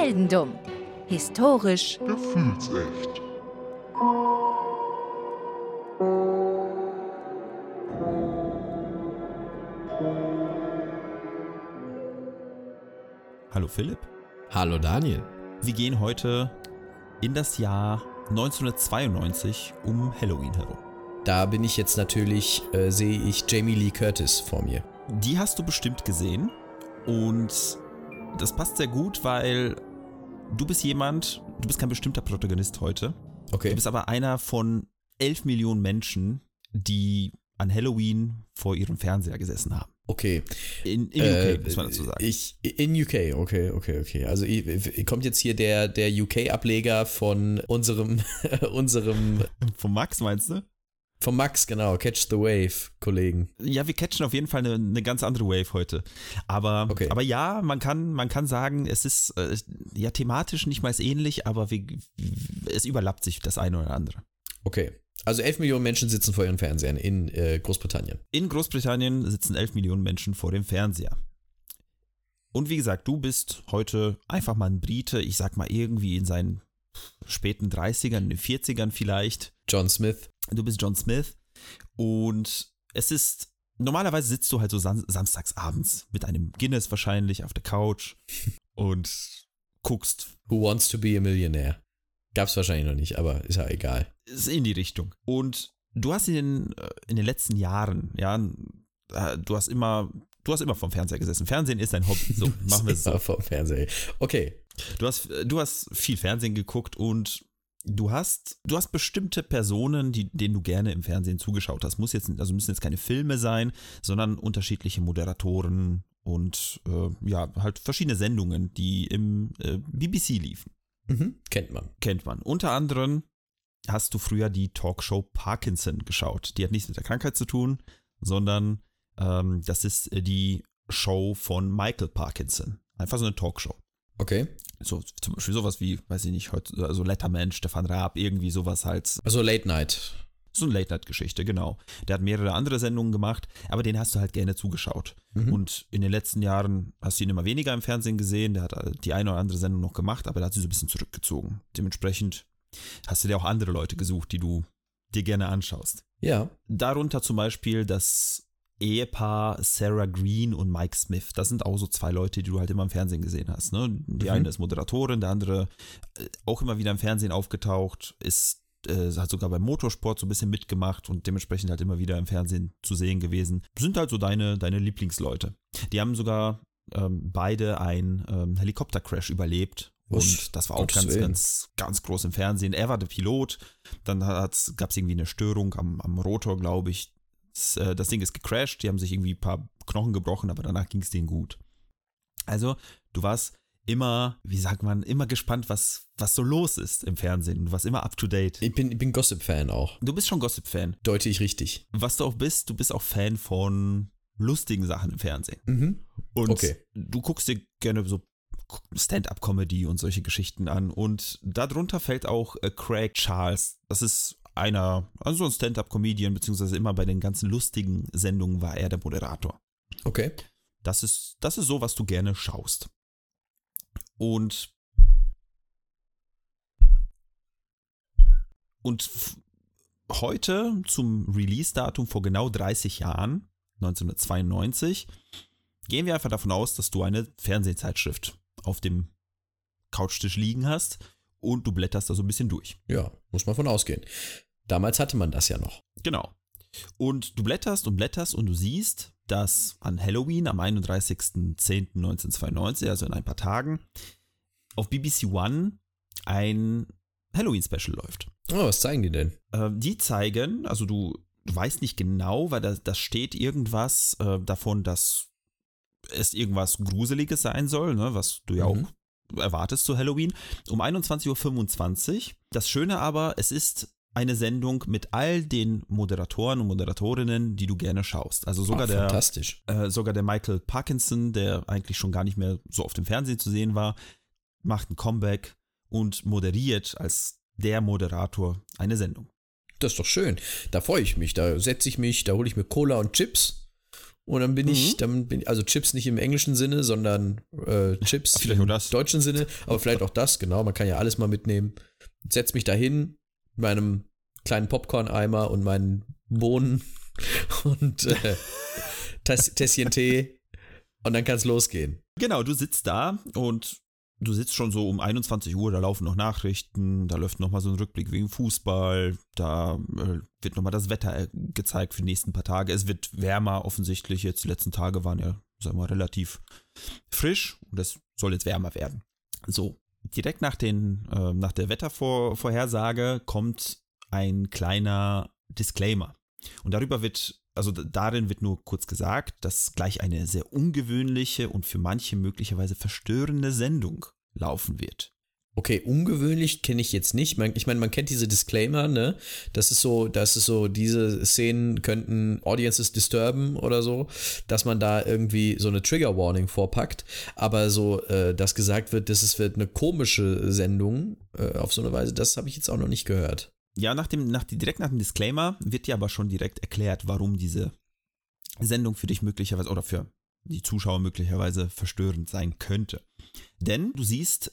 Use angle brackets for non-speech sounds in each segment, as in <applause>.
Heldendumm. Historisch Gefühlsecht. Hallo Philipp. Hallo Daniel. Wir gehen heute in das Jahr 1992 um Halloween herum. Da bin ich jetzt natürlich, äh, sehe ich Jamie Lee Curtis vor mir. Die hast du bestimmt gesehen und das passt sehr gut, weil du bist jemand, du bist kein bestimmter Protagonist heute. Okay. Du bist aber einer von 11 Millionen Menschen, die an Halloween vor ihrem Fernseher gesessen haben. Okay. In, in UK, Äh, muss man dazu sagen. Ich, in UK, okay, okay, okay. Also ich, kommt jetzt hier der, der UK-Ableger von unserem, <laughs> unserem, Von Max meinst du? Von Max, genau, Catch the Wave, Kollegen. Ja, wir catchen auf jeden Fall eine, eine ganz andere Wave heute. Aber, Okay. aber ja, man kann, man kann sagen, es ist äh, ja thematisch nicht mal ähnlich, aber wir, es überlappt sich das eine oder andere. Okay. Also 11 Millionen Menschen sitzen vor ihren Fernsehern in äh, Großbritannien. In Großbritannien sitzen 11 Millionen Menschen vor dem Fernseher. Und wie gesagt, du bist heute einfach mal ein Brite, ich sag mal irgendwie in seinen späten 30ern, in den 40ern vielleicht. John Smith. Du bist John Smith und es ist, normalerweise sitzt du halt so sam samstags abends mit einem Guinness wahrscheinlich auf der Couch <laughs> und guckst Who wants to be a millionaire? Gab's wahrscheinlich noch nicht, aber ist ja egal. ist in die Richtung. Und du hast in den, äh, in den letzten Jahren, ja, äh, du hast immer, du hast immer vom Fernseher gesessen. Fernsehen ist dein Hobby. So, <laughs> machen wir es so. Vom Fernseher. Okay. Du hast, du hast viel Fernsehen geguckt und du hast, du hast bestimmte Personen, die, denen du gerne im Fernsehen zugeschaut hast. Muss jetzt, also müssen jetzt keine Filme sein, sondern unterschiedliche Moderatoren und äh, ja, halt verschiedene Sendungen, die im äh, BBC liefen. Mhm. Kennt man. kennt man. Unter anderem hast du früher die Talkshow Parkinson geschaut. Die hat nichts mit der Krankheit zu tun, sondern ähm, das ist äh, die Show von Michael Parkinson. Einfach so eine Talkshow. Okay. So, zum Beispiel sowas wie, weiß ich nicht, heute, also Letterman, Stefan Raab, irgendwie sowas halt. Also Late Night. So eine Late-Night-Geschichte, genau. Der hat mehrere andere Sendungen gemacht, aber den hast du halt gerne zugeschaut. Mhm. Und in den letzten Jahren hast du ihn immer weniger im Fernsehen gesehen. Der hat die eine oder andere Sendung noch gemacht, aber da hat sich so ein bisschen zurückgezogen. Dementsprechend hast du dir auch andere Leute gesucht, die du dir gerne anschaust. Ja. Darunter zum Beispiel das Ehepaar Sarah Green und Mike Smith. Das sind auch so zwei Leute, die du halt immer im Fernsehen gesehen hast. Ne? Die Mhm. eine ist Moderatorin, der andere äh, auch immer wieder im Fernsehen aufgetaucht, ist äh, hat sogar beim Motorsport so ein bisschen mitgemacht und dementsprechend halt immer wieder im Fernsehen zu sehen gewesen. Sind halt so deine, deine Lieblingsleute. Die haben sogar ähm, beide einen ähm, Helikoptercrash überlebt. Und das war auch ganz, Willen. ganz, ganz groß im Fernsehen. Er war der Pilot. Dann gab es irgendwie eine Störung am, am Rotor, glaube ich. Das, äh, das Ding ist gecrashed. Die haben sich irgendwie ein paar Knochen gebrochen, aber danach ging es denen gut. Also, du warst immer, wie sagt man, immer gespannt, was, was so los ist im Fernsehen. Du warst immer up to date. Ich bin, ich bin Gossip-Fan auch. Du bist schon Gossip-Fan. Deute ich richtig. Was du auch bist, du bist auch Fan von lustigen Sachen im Fernsehen. Mhm. Und Okay. du guckst dir gerne so Stand-up-Comedy und solche Geschichten an. Und darunter fällt auch äh, Craig Charles. Das ist einer, also so ein Stand-up-Comedian, beziehungsweise immer bei den ganzen lustigen Sendungen war er der Moderator. Okay. Das ist, das ist so, was du gerne schaust. Und und heute zum Release-Datum vor genau 30 Jahren, 1992, gehen wir einfach davon aus, dass du eine Fernsehzeitschrift auf dem Couchtisch liegen hast und du blätterst da so ein bisschen durch. Ja, muss man von ausgehen. Damals hatte man das ja noch. Genau. Und du blätterst und blätterst und du siehst, dass an Halloween am 31.10.1992, also in ein paar Tagen, auf BBC One ein Halloween-Special läuft. Oh, was zeigen die denn? Äh, die zeigen, also du, du weißt nicht genau, weil da, da steht irgendwas äh, davon, dass es irgendwas Gruseliges sein soll, ne, was du ja Mhm. auch erwartest zu Halloween, um 21.25 Uhr. Das Schöne aber, es ist eine Sendung mit all den Moderatoren und Moderatorinnen, die du gerne schaust. Also sogar Ah, der äh, sogar der Michael Parkinson, der eigentlich schon gar nicht mehr so auf dem Fernsehen zu sehen war, macht ein Comeback und moderiert als der Moderator eine Sendung. Das ist doch schön. Da freue ich mich. Da setze ich mich, da hole ich mir Cola und Chips Und dann bin ich, Mhm. dann bin also Chips nicht im englischen Sinne, sondern äh, Chips Vielleicht im das. deutschen Sinne, aber vielleicht auch das, genau. Man kann ja alles mal mitnehmen. Setz mich dahin mit meinem kleinen Popcorn-Eimer und meinen Bohnen <laughs> und äh, <laughs> Täss- Tässchen Tee und dann kann es losgehen. Genau, du sitzt da und du sitzt schon so um 21 Uhr, da laufen noch Nachrichten, da läuft nochmal so ein Rückblick wegen Fußball, da äh, wird nochmal das Wetter äh, gezeigt für die nächsten paar Tage. Es wird wärmer offensichtlich, jetzt die letzten Tage waren ja, sagen wir mal, relativ frisch und es soll jetzt wärmer werden. So, direkt nach, den, äh, nach der Wettervorhersage kommt ein kleiner Disclaimer. Und darüber wird, also darin wird nur kurz gesagt, dass gleich eine sehr ungewöhnliche und für manche möglicherweise verstörende Sendung laufen wird. Okay, ungewöhnlich kenne ich jetzt nicht. Ich meine, man kennt diese Disclaimer, ne? Das ist so, das ist so, diese Szenen könnten Audiences disturben oder so, dass man da irgendwie so eine Trigger Warning vorpackt. Aber so, äh, dass gesagt wird, dass es wird eine komische Sendung äh, auf so eine Weise, das habe ich jetzt auch noch nicht gehört. Ja, nach dem, nach, direkt nach dem Disclaimer wird dir aber schon direkt erklärt, warum diese Sendung für dich möglicherweise oder für die Zuschauer möglicherweise verstörend sein könnte. Denn du siehst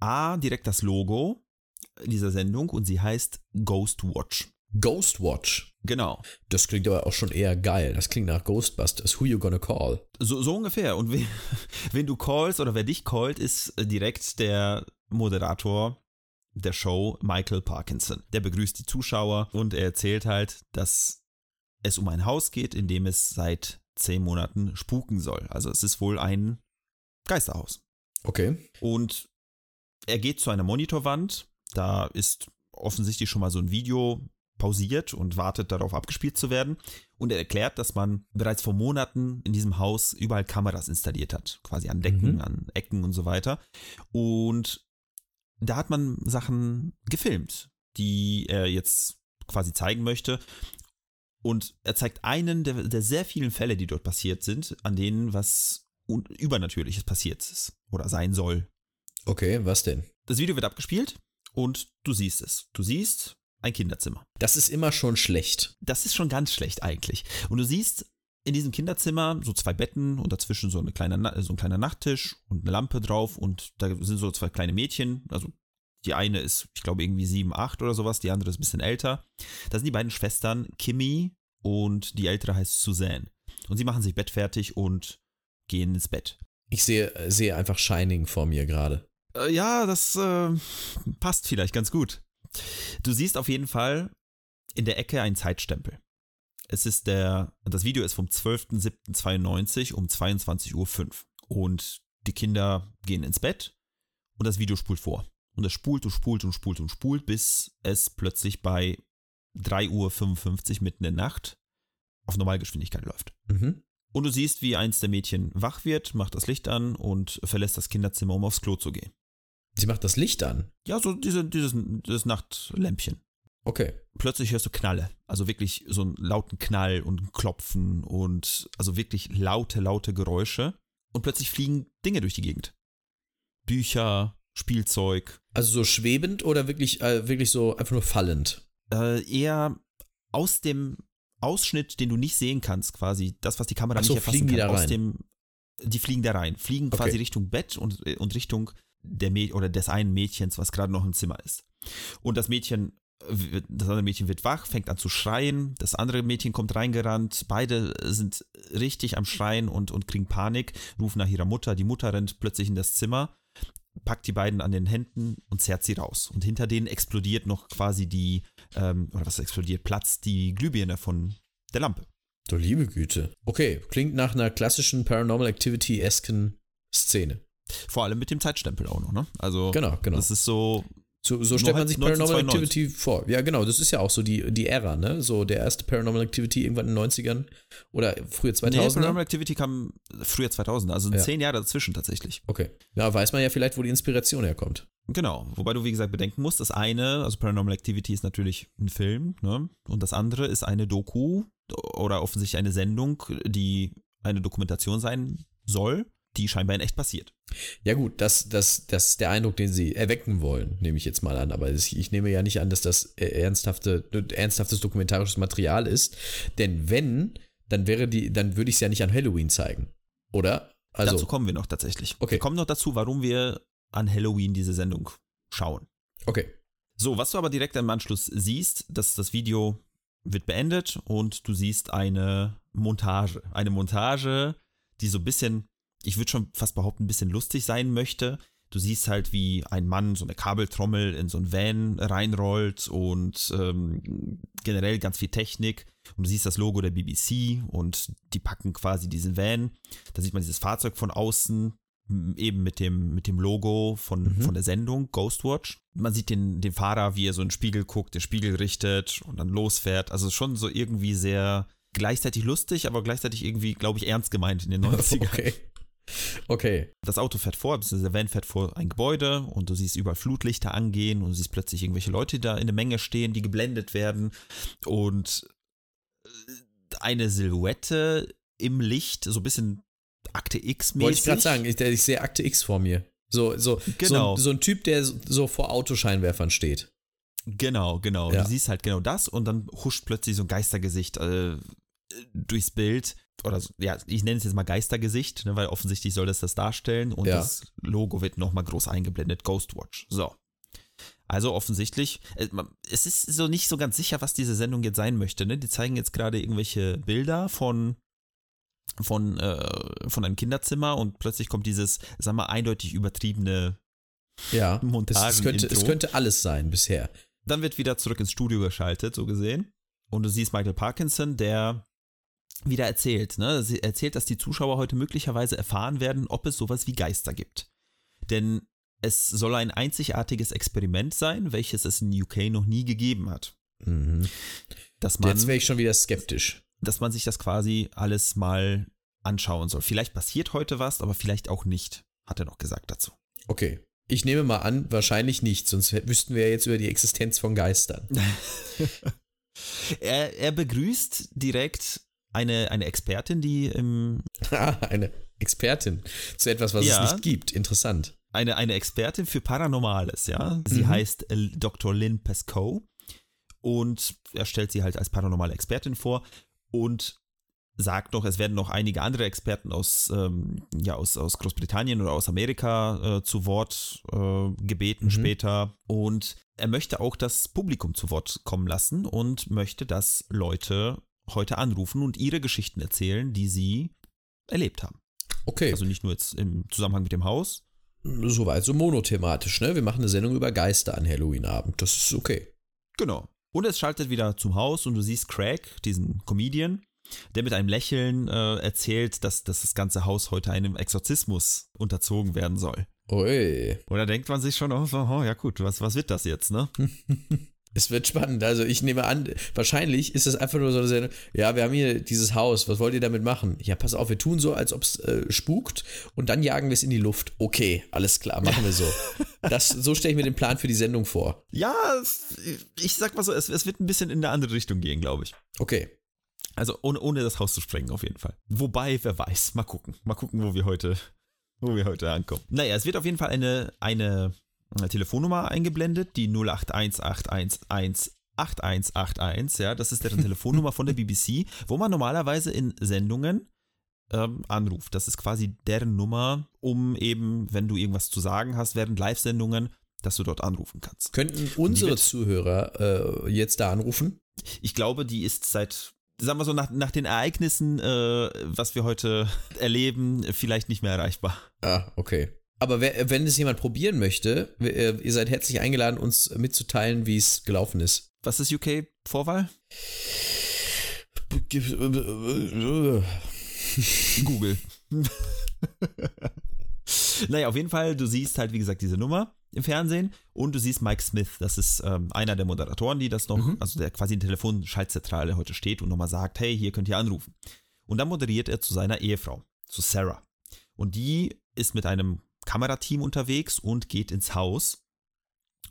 A, direkt das Logo dieser Sendung und sie heißt Ghost Watch. Ghostwatch. Genau. Das klingt aber auch schon eher geil. Das klingt nach Ghostbusters. Who you gonna call? So, so ungefähr. Und wen, <laughs> wen du callst oder wer dich callt, ist direkt der Moderator der Show, Michael Parkinson. Der begrüßt die Zuschauer und er erzählt halt, dass es um ein Haus geht, in dem es seit zehn Monaten spuken soll. Also es ist wohl ein Geisterhaus. Okay. Und er geht zu einer Monitorwand. Da ist offensichtlich schon mal so ein Video pausiert und wartet darauf abgespielt zu werden. Und er erklärt, dass man bereits vor Monaten in diesem Haus überall Kameras installiert hat. Quasi an Decken, Mhm. an Ecken und so weiter. Und da hat man Sachen gefilmt, die er jetzt quasi zeigen möchte. Und er zeigt einen der, der sehr vielen Fälle, die dort passiert sind, an denen was Übernatürliches passiert ist oder sein soll. Okay, was denn? Das Video wird abgespielt und du siehst es. Du siehst ein Kinderzimmer. Das ist immer schon schlecht. Das ist schon ganz schlecht eigentlich. Und du siehst in diesem Kinderzimmer so zwei Betten und dazwischen so, eine kleine, so ein kleiner Nachttisch und eine Lampe drauf und da sind so zwei kleine Mädchen. Also die eine ist, ich glaube, irgendwie sieben, acht oder sowas, die andere ist ein bisschen älter. Das sind die beiden Schwestern, Kimmy und die ältere heißt Suzanne. Und sie machen sich bettfertig und gehen ins Bett. Ich sehe, sehe einfach Shining vor mir gerade. Äh, ja, das äh, passt vielleicht ganz gut. Du siehst auf jeden Fall in der Ecke einen Zeitstempel. Es ist der, das Video ist vom 12.07.92 um 22.05 Uhr. Und die Kinder gehen ins Bett und das Video spult vor. Und es spult und spult und spult und spult, bis es plötzlich bei 3.55 Uhr mitten in der Nacht auf Normalgeschwindigkeit läuft. Mhm. Und du siehst, wie eins der Mädchen wach wird, macht das Licht an und verlässt das Kinderzimmer, um aufs Klo zu gehen. Sie macht das Licht an. Ja, so diese, dieses, dieses Nachtlämpchen. Okay. Plötzlich hörst du Knalle. Also wirklich so einen lauten Knall und Klopfen und also wirklich laute, laute Geräusche. Und plötzlich fliegen Dinge durch die Gegend. Bücher, Spielzeug. Also so schwebend oder wirklich, äh, wirklich so einfach nur fallend? Äh, eher aus dem Ausschnitt, den du nicht sehen kannst, quasi. Das, was die Kamera Ach so, nicht erfassen fliegen die kann. da aus rein? dem. Die fliegen da rein. Fliegen Okay. quasi Richtung Bett und, und Richtung der Mäd oder des einen Mädchens, was gerade noch im Zimmer ist. Und das Mädchen, das andere Mädchen wird wach, fängt an zu schreien. Das andere Mädchen kommt reingerannt. Beide sind richtig am Schreien und, und kriegen Panik, rufen nach ihrer Mutter. Die Mutter rennt plötzlich in das Zimmer, packt die beiden an den Händen und zerrt sie raus. Und hinter denen explodiert noch quasi die, ähm, oder was explodiert, platzt die Glühbirne von der Lampe. Du liebe Güte. Okay, klingt nach einer klassischen Paranormal Activity-esken Szene. Vor allem mit dem Zeitstempel auch noch, ne? Also, Genau, genau. das ist so, So, so stellt man sich Paranormal 1992. Activity vor. Ja, genau, das ist ja auch so die, die Ära, ne? So der erste Paranormal Activity irgendwann in den 90ern oder frühe nee, 2000er. Paranormal Activity kam früher 2000, also Ja. zehn Jahre dazwischen tatsächlich. okay. Ja, weiß man ja vielleicht, wo die Inspiration herkommt. Genau, wobei du wie gesagt bedenken musst, das eine, also Paranormal Activity ist natürlich ein Film, ne? Und das andere ist eine Doku oder offensichtlich eine Sendung, die eine Dokumentation sein soll, die scheinbar in echt passiert. Ja gut, das, das, das ist der Eindruck, den sie erwecken wollen, nehme ich jetzt mal an. Aber ich, ich nehme ja nicht an, dass das äh, ernsthafte, ernsthaftes dokumentarisches Material ist. Denn wenn dann wäre die, dann würde ich es ja nicht an Halloween zeigen. Oder? Also, dazu kommen wir noch tatsächlich. Okay. Wir kommen noch dazu, warum wir an Halloween diese Sendung schauen. okay. So, was du aber direkt im Anschluss siehst, dass das Video wird beendet und du siehst eine Montage. Eine Montage, die so ein bisschen, ich würde schon fast behaupten, ein bisschen lustig sein möchte. Du siehst halt, wie ein Mann so eine Kabeltrommel in so ein Van reinrollt und ähm, generell ganz viel Technik. Und du siehst das Logo der BBC und die packen quasi diesen Van. Da sieht man dieses Fahrzeug von außen, eben mit dem, mit dem Logo von, Mhm. von der Sendung Ghostwatch. Man sieht den, den Fahrer, wie er so in den Spiegel guckt, den Spiegel richtet und dann losfährt. Also schon so irgendwie sehr gleichzeitig lustig, aber gleichzeitig irgendwie, glaube ich, ernst gemeint in den <laughs> 90ern. Okay. Okay. Das Auto fährt vor, der Van fährt vor ein Gebäude und du siehst überall Flutlichter angehen und du siehst plötzlich irgendwelche Leute, die da in der Menge stehen, die geblendet werden und äh, eine Silhouette im Licht, so ein bisschen Akte X-mäßig. Wollte ich gerade sagen, ich, ich sehe Akte X vor mir. So, so, Genau. so, so ein Typ, der so- so vor Autoscheinwerfern steht. Genau, genau. Ja. Du siehst halt genau das und dann huscht plötzlich so ein Geistergesicht äh, durchs Bild. Oder ja, ich nenne es jetzt mal Geistergesicht, ne, weil offensichtlich soll das das darstellen und Ja. das Logo wird nochmal groß eingeblendet, Ghostwatch. So. Also offensichtlich, äh, es ist so nicht so ganz sicher, was diese Sendung jetzt sein möchte. Ne? Die zeigen jetzt gerade irgendwelche Bilder von von, äh, von einem Kinderzimmer und plötzlich kommt dieses, sagen wir, eindeutig übertriebene Ja. Montagen- Es, es, könnte, es könnte alles sein bisher. Dann wird wieder zurück ins Studio geschaltet, so gesehen. Und du siehst Michael Parkinson, der wieder erzählt, ne? Sie erzählt, dass die Zuschauer heute möglicherweise erfahren werden, ob es sowas wie Geister gibt. Denn es soll ein einzigartiges Experiment sein, welches es in UK noch nie gegeben hat. Mhm. Dass man, Jetzt wäre ich schon wieder skeptisch. dass man sich das quasi alles mal anschauen soll. Vielleicht passiert heute was, aber vielleicht auch nicht, hat er noch gesagt dazu. Okay. Ich nehme mal an, wahrscheinlich nicht, sonst wüssten wir ja jetzt über die Existenz von Geistern. <laughs> Er, er begrüßt direkt eine, eine Expertin, die im <laughs> Eine Expertin zu etwas, was Ja. es nicht gibt. Interessant. eine, eine Expertin für Paranormales, ja. Sie Mhm. heißt äh, Dr. Lynn Pescoe und er stellt sie halt als paranormale Expertin vor und sagt noch, es werden noch einige andere Experten aus, ähm, ja, aus, aus Großbritannien oder aus Amerika äh, zu Wort äh, gebeten Mhm. später. Und er möchte auch das Publikum zu Wort kommen lassen und möchte, dass Leute heute anrufen und ihre Geschichten erzählen, die sie erlebt haben. Okay. Also nicht nur jetzt im Zusammenhang mit dem Haus, Soweit so monothematisch, ne? Wir machen eine Sendung über Geister an Halloween-Abend. Das ist okay. Genau. Und es schaltet wieder zum Haus und du siehst Craig, diesen Comedian, der mit einem Lächeln äh, erzählt, dass, dass das ganze Haus heute einem Exorzismus unterzogen werden soll. Ui. Und da denkt man sich schon, oh, oh ja gut, was, was wird das jetzt, ne? <laughs> Es wird spannend. Also ich nehme an, wahrscheinlich ist es einfach nur so eine Sendung, ja, wir haben hier dieses Haus, was wollt ihr damit machen? Ja, pass auf, wir tun so, als ob es äh, spukt und dann jagen wir es in die Luft. Okay, alles klar, machen wir so. <laughs> Das, so stelle ich mir den Plan für die Sendung vor. Ja, ich sag mal so, es, es wird ein bisschen in eine andere Richtung gehen, glaube ich. Okay. Also ohne, ohne das Haus zu sprengen, auf jeden Fall. Wobei, wer weiß, mal gucken. Mal gucken, wo wir heute, wo wir heute ankommen. Naja, es wird auf jeden Fall eine, eine Telefonnummer eingeblendet, die 0818118181, ja, das ist deren <laughs> Telefonnummer von der BBC, wo man normalerweise in Sendungen ähm, anruft. Das ist quasi deren Nummer, um eben, wenn du irgendwas zu sagen hast während Live-Sendungen, dass du dort anrufen kannst. Könnten unsere wird- Zuhörer äh, jetzt da anrufen? Ich glaube, die ist seit, sagen wir so, nach, nach den Ereignissen, äh, was wir heute erleben, vielleicht nicht mehr erreichbar. Ah, okay. Aber wer, wenn es jemand probieren möchte, äh, ihr seid herzlich eingeladen, uns mitzuteilen, wie es gelaufen ist. Was ist UK-Vorwahl? Google. <laughs> naja, auf jeden Fall, du siehst halt, wie gesagt, diese Nummer im Fernsehen und du siehst Mike Smith, das ist ähm, einer der Moderatoren, die das noch, Mhm. also der quasi in der Telefonschaltzentrale heute steht und nochmal sagt, hey, hier könnt ihr anrufen. Und dann moderiert er zu seiner Ehefrau, zu Sarah. Und die ist mit einem Kamerateam unterwegs und geht ins Haus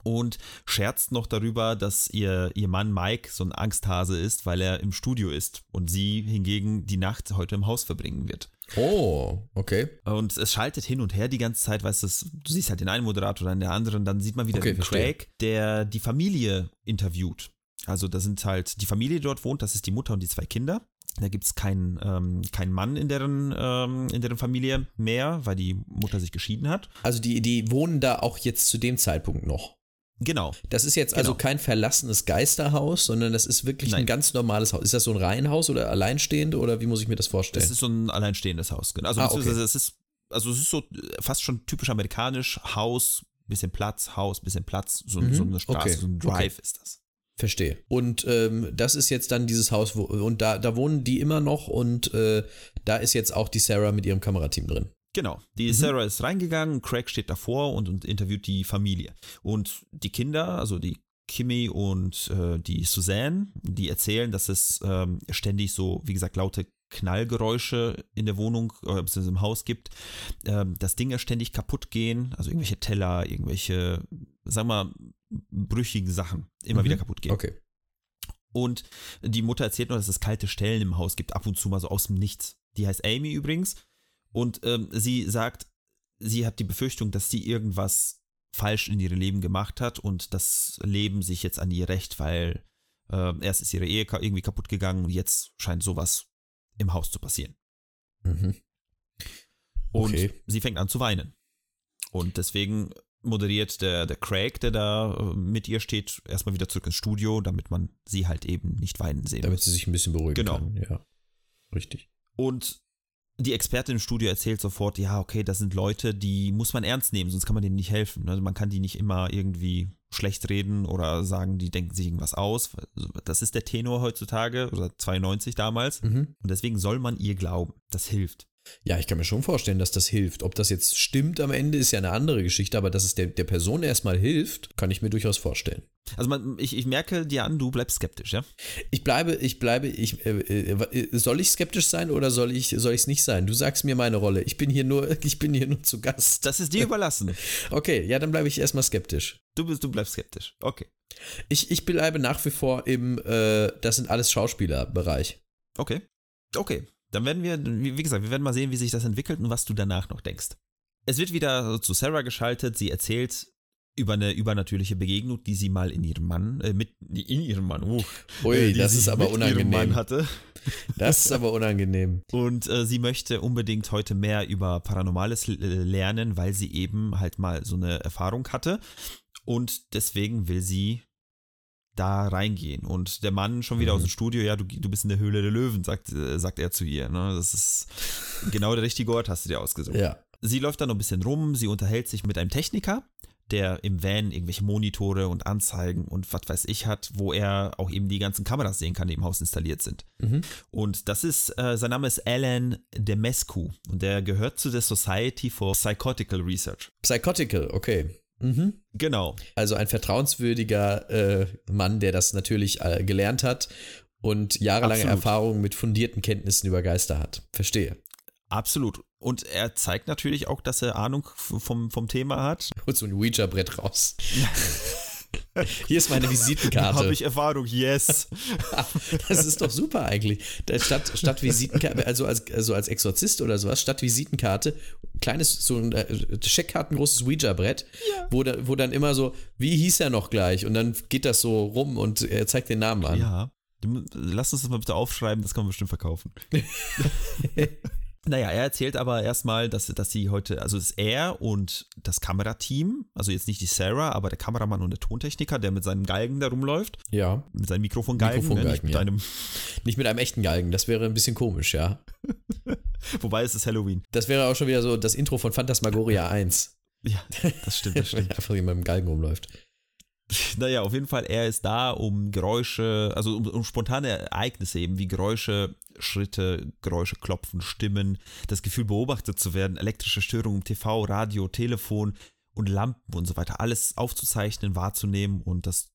und scherzt noch darüber, dass ihr, ihr Mann Mike so ein Angsthase ist, weil er im Studio ist und sie hingegen die Nacht heute im Haus verbringen wird. Oh, okay. Und es schaltet hin und her die ganze Zeit, weißt du, du siehst halt den einen Moderator, dann den anderen, dann sieht man wieder Okay, den verstehe. Craig, der die Familie interviewt. Also da sind halt die Familie die dort wohnt, das ist die Mutter und die zwei Kinder. Da gibt es keinen ähm, keinen Mann in deren, ähm, in deren Familie mehr, weil die Mutter sich geschieden hat. Also die, die wohnen da auch jetzt zu dem Zeitpunkt noch. Genau. Das ist jetzt also Genau. kein verlassenes Geisterhaus, sondern das ist wirklich ein Nein. ganz normales Haus. Ist das so ein Reihenhaus oder alleinstehend oder wie muss ich mir das vorstellen? Es ist so ein alleinstehendes Haus. genau. Also, Ah, okay. es ist, also es ist so fast schon typisch amerikanisch. Haus, bisschen Platz, Haus, bisschen Platz, so, Mhm. so eine Straße, Okay. so ein Drive ist das. Verstehe. Und ähm, das ist jetzt dann dieses Haus, wo, und da, da wohnen die immer noch und äh, da ist jetzt auch die Sarah mit ihrem Kamerateam drin. Genau. Die Mhm. Sarah ist reingegangen, Craig steht davor und, und interviewt die Familie. Und die Kinder, also die Kimmy und äh, die Suzanne, die erzählen, dass es ähm, ständig so, wie gesagt, laute Knallgeräusche in der Wohnung äh, bzw. im Haus gibt, ähm, dass Dinge ständig kaputt gehen, also irgendwelche Teller, irgendwelche, sagen wir mal, brüchigen Sachen immer Mhm. wieder kaputt gehen. Okay. Und die Mutter erzählt noch, dass es kalte Stellen im Haus gibt, ab und zu mal so aus dem Nichts. Die heißt Amy übrigens. Und ähm, sie sagt, sie hat die Befürchtung, dass sie irgendwas falsch in ihrem Leben gemacht hat und das Leben sich jetzt an ihr rächt, weil äh, erst ist ihre Ehe irgendwie kaputt gegangen und jetzt scheint sowas im Haus zu passieren. Mhm. Und Okay. sie fängt an zu weinen. Und deswegen moderiert der, der Craig, der da äh, mit ihr steht, erstmal wieder zurück ins Studio, damit man sie halt eben nicht weinen sehen Damit muss. sie sich ein bisschen beruhigen Genau. kann. Ja. Richtig. Und die Expertin im Studio erzählt sofort, ja, okay, das sind Leute, die muss man ernst nehmen, sonst kann man denen nicht helfen. Also man kann die nicht immer irgendwie schlecht reden oder sagen, die denken sich irgendwas aus. Das ist der Tenor heutzutage oder 92 damals. Mhm. Und deswegen soll man ihr glauben. Das hilft. Ja, ich kann mir schon vorstellen, dass das hilft. Ob das jetzt stimmt am Ende, ist ja eine andere Geschichte, aber dass es der, der Person erstmal hilft, kann ich mir durchaus vorstellen. Also man, ich, ich merke dir an, du bleibst skeptisch, ja? Ich bleibe, ich bleibe, ich, äh, äh, soll ich skeptisch sein oder soll ich, soll ich es nicht sein? Du sagst mir meine Rolle. Ich bin hier nur, <laughs> ich bin hier nur zu Gast. Das ist dir überlassen. <laughs> Okay, ja, dann bleibe ich erstmal skeptisch. Du, bist, du bleibst skeptisch. Okay. Ich, ich bleibe nach wie vor im, äh, das sind alles Schauspielerbereich. Okay. Okay. Dann werden wir, wie gesagt, wir werden mal sehen, wie sich das entwickelt und was du danach noch denkst. Es wird wieder zu Sarah geschaltet. Sie erzählt über eine übernatürliche Begegnung, die sie mal in ihrem Mann, äh, mit, in ihrem Mann, uh, Ui, äh, das ist aber unangenehm. Hatte. Das ist aber unangenehm. Und äh, sie möchte unbedingt heute mehr über Paranormales äh, lernen, weil sie eben halt mal so eine Erfahrung hatte. Und deswegen will sie da reingehen. Und der Mann schon wieder Mhm. aus dem Studio, ja, du, du bist in der Höhle der Löwen, sagt, äh, sagt er zu ihr. Ne? Das ist genau der richtige Ort, hast du dir ausgesucht. Ja. Sie läuft dann noch ein bisschen rum, sie unterhält sich mit einem Techniker, der im Van irgendwelche Monitore und Anzeigen und was weiß ich hat, wo er auch eben die ganzen Kameras sehen kann, die im Haus installiert sind. Mhm. Und das ist, äh, sein Name ist Alan Demescu und der gehört zu der Society for Psychotical Research. Psychotical, okay. Mhm. Genau. Also ein vertrauenswürdiger äh, Mann, der das natürlich äh, gelernt hat und jahrelange Absolut. Erfahrung mit fundierten Kenntnissen über Geister hat. Verstehe. Absolut. Und er zeigt natürlich auch, dass er Ahnung vom, vom Thema hat. <laughs> Holt so ein Ouija-Brett raus. <laughs> <laughs> Hier ist meine Habe Visitenkarte. ich Erfahrung, yes. <laughs> Das ist doch super eigentlich. Statt, statt Visitenkarte, also als, also als Exorzist oder sowas, statt Visitenkarte, kleines, so ein äh, Scheckkartengroßes Ouija-Brett, wo, da, wo dann immer so, wie hieß er noch gleich? Und dann geht das so rum und er zeigt den Namen an. Ja. Lass uns das mal bitte aufschreiben, das kann man bestimmt verkaufen. <laughs> naja, er erzählt aber erstmal, dass, dass sie heute, also es ist er und das Kamerateam, also jetzt nicht die Sarah, aber der Kameramann und der Tontechniker, der mit seinem Galgen da rumläuft, Ja. mit seinem Mikrofongalgen, Mikrofongalgen, ne, nicht mit ja. einem, Nicht mit einem echten Galgen, das wäre ein bisschen komisch, ja. <laughs> wobei es ist Halloween. Das wäre auch schon wieder so das Intro von Phantasmagoria 1. Ja, das stimmt, das <laughs> stimmt. einfach jemand mit dem Galgen rumläuft. Naja, auf jeden Fall, er ist da, um Geräusche, also um, um spontane Ereignisse eben, wie Geräusche, Schritte, Geräusche, Klopfen, Stimmen, das Gefühl beobachtet zu werden, elektrische Störungen im TV, Radio, Telefon und Lampen und so weiter, alles aufzuzeichnen, wahrzunehmen und das,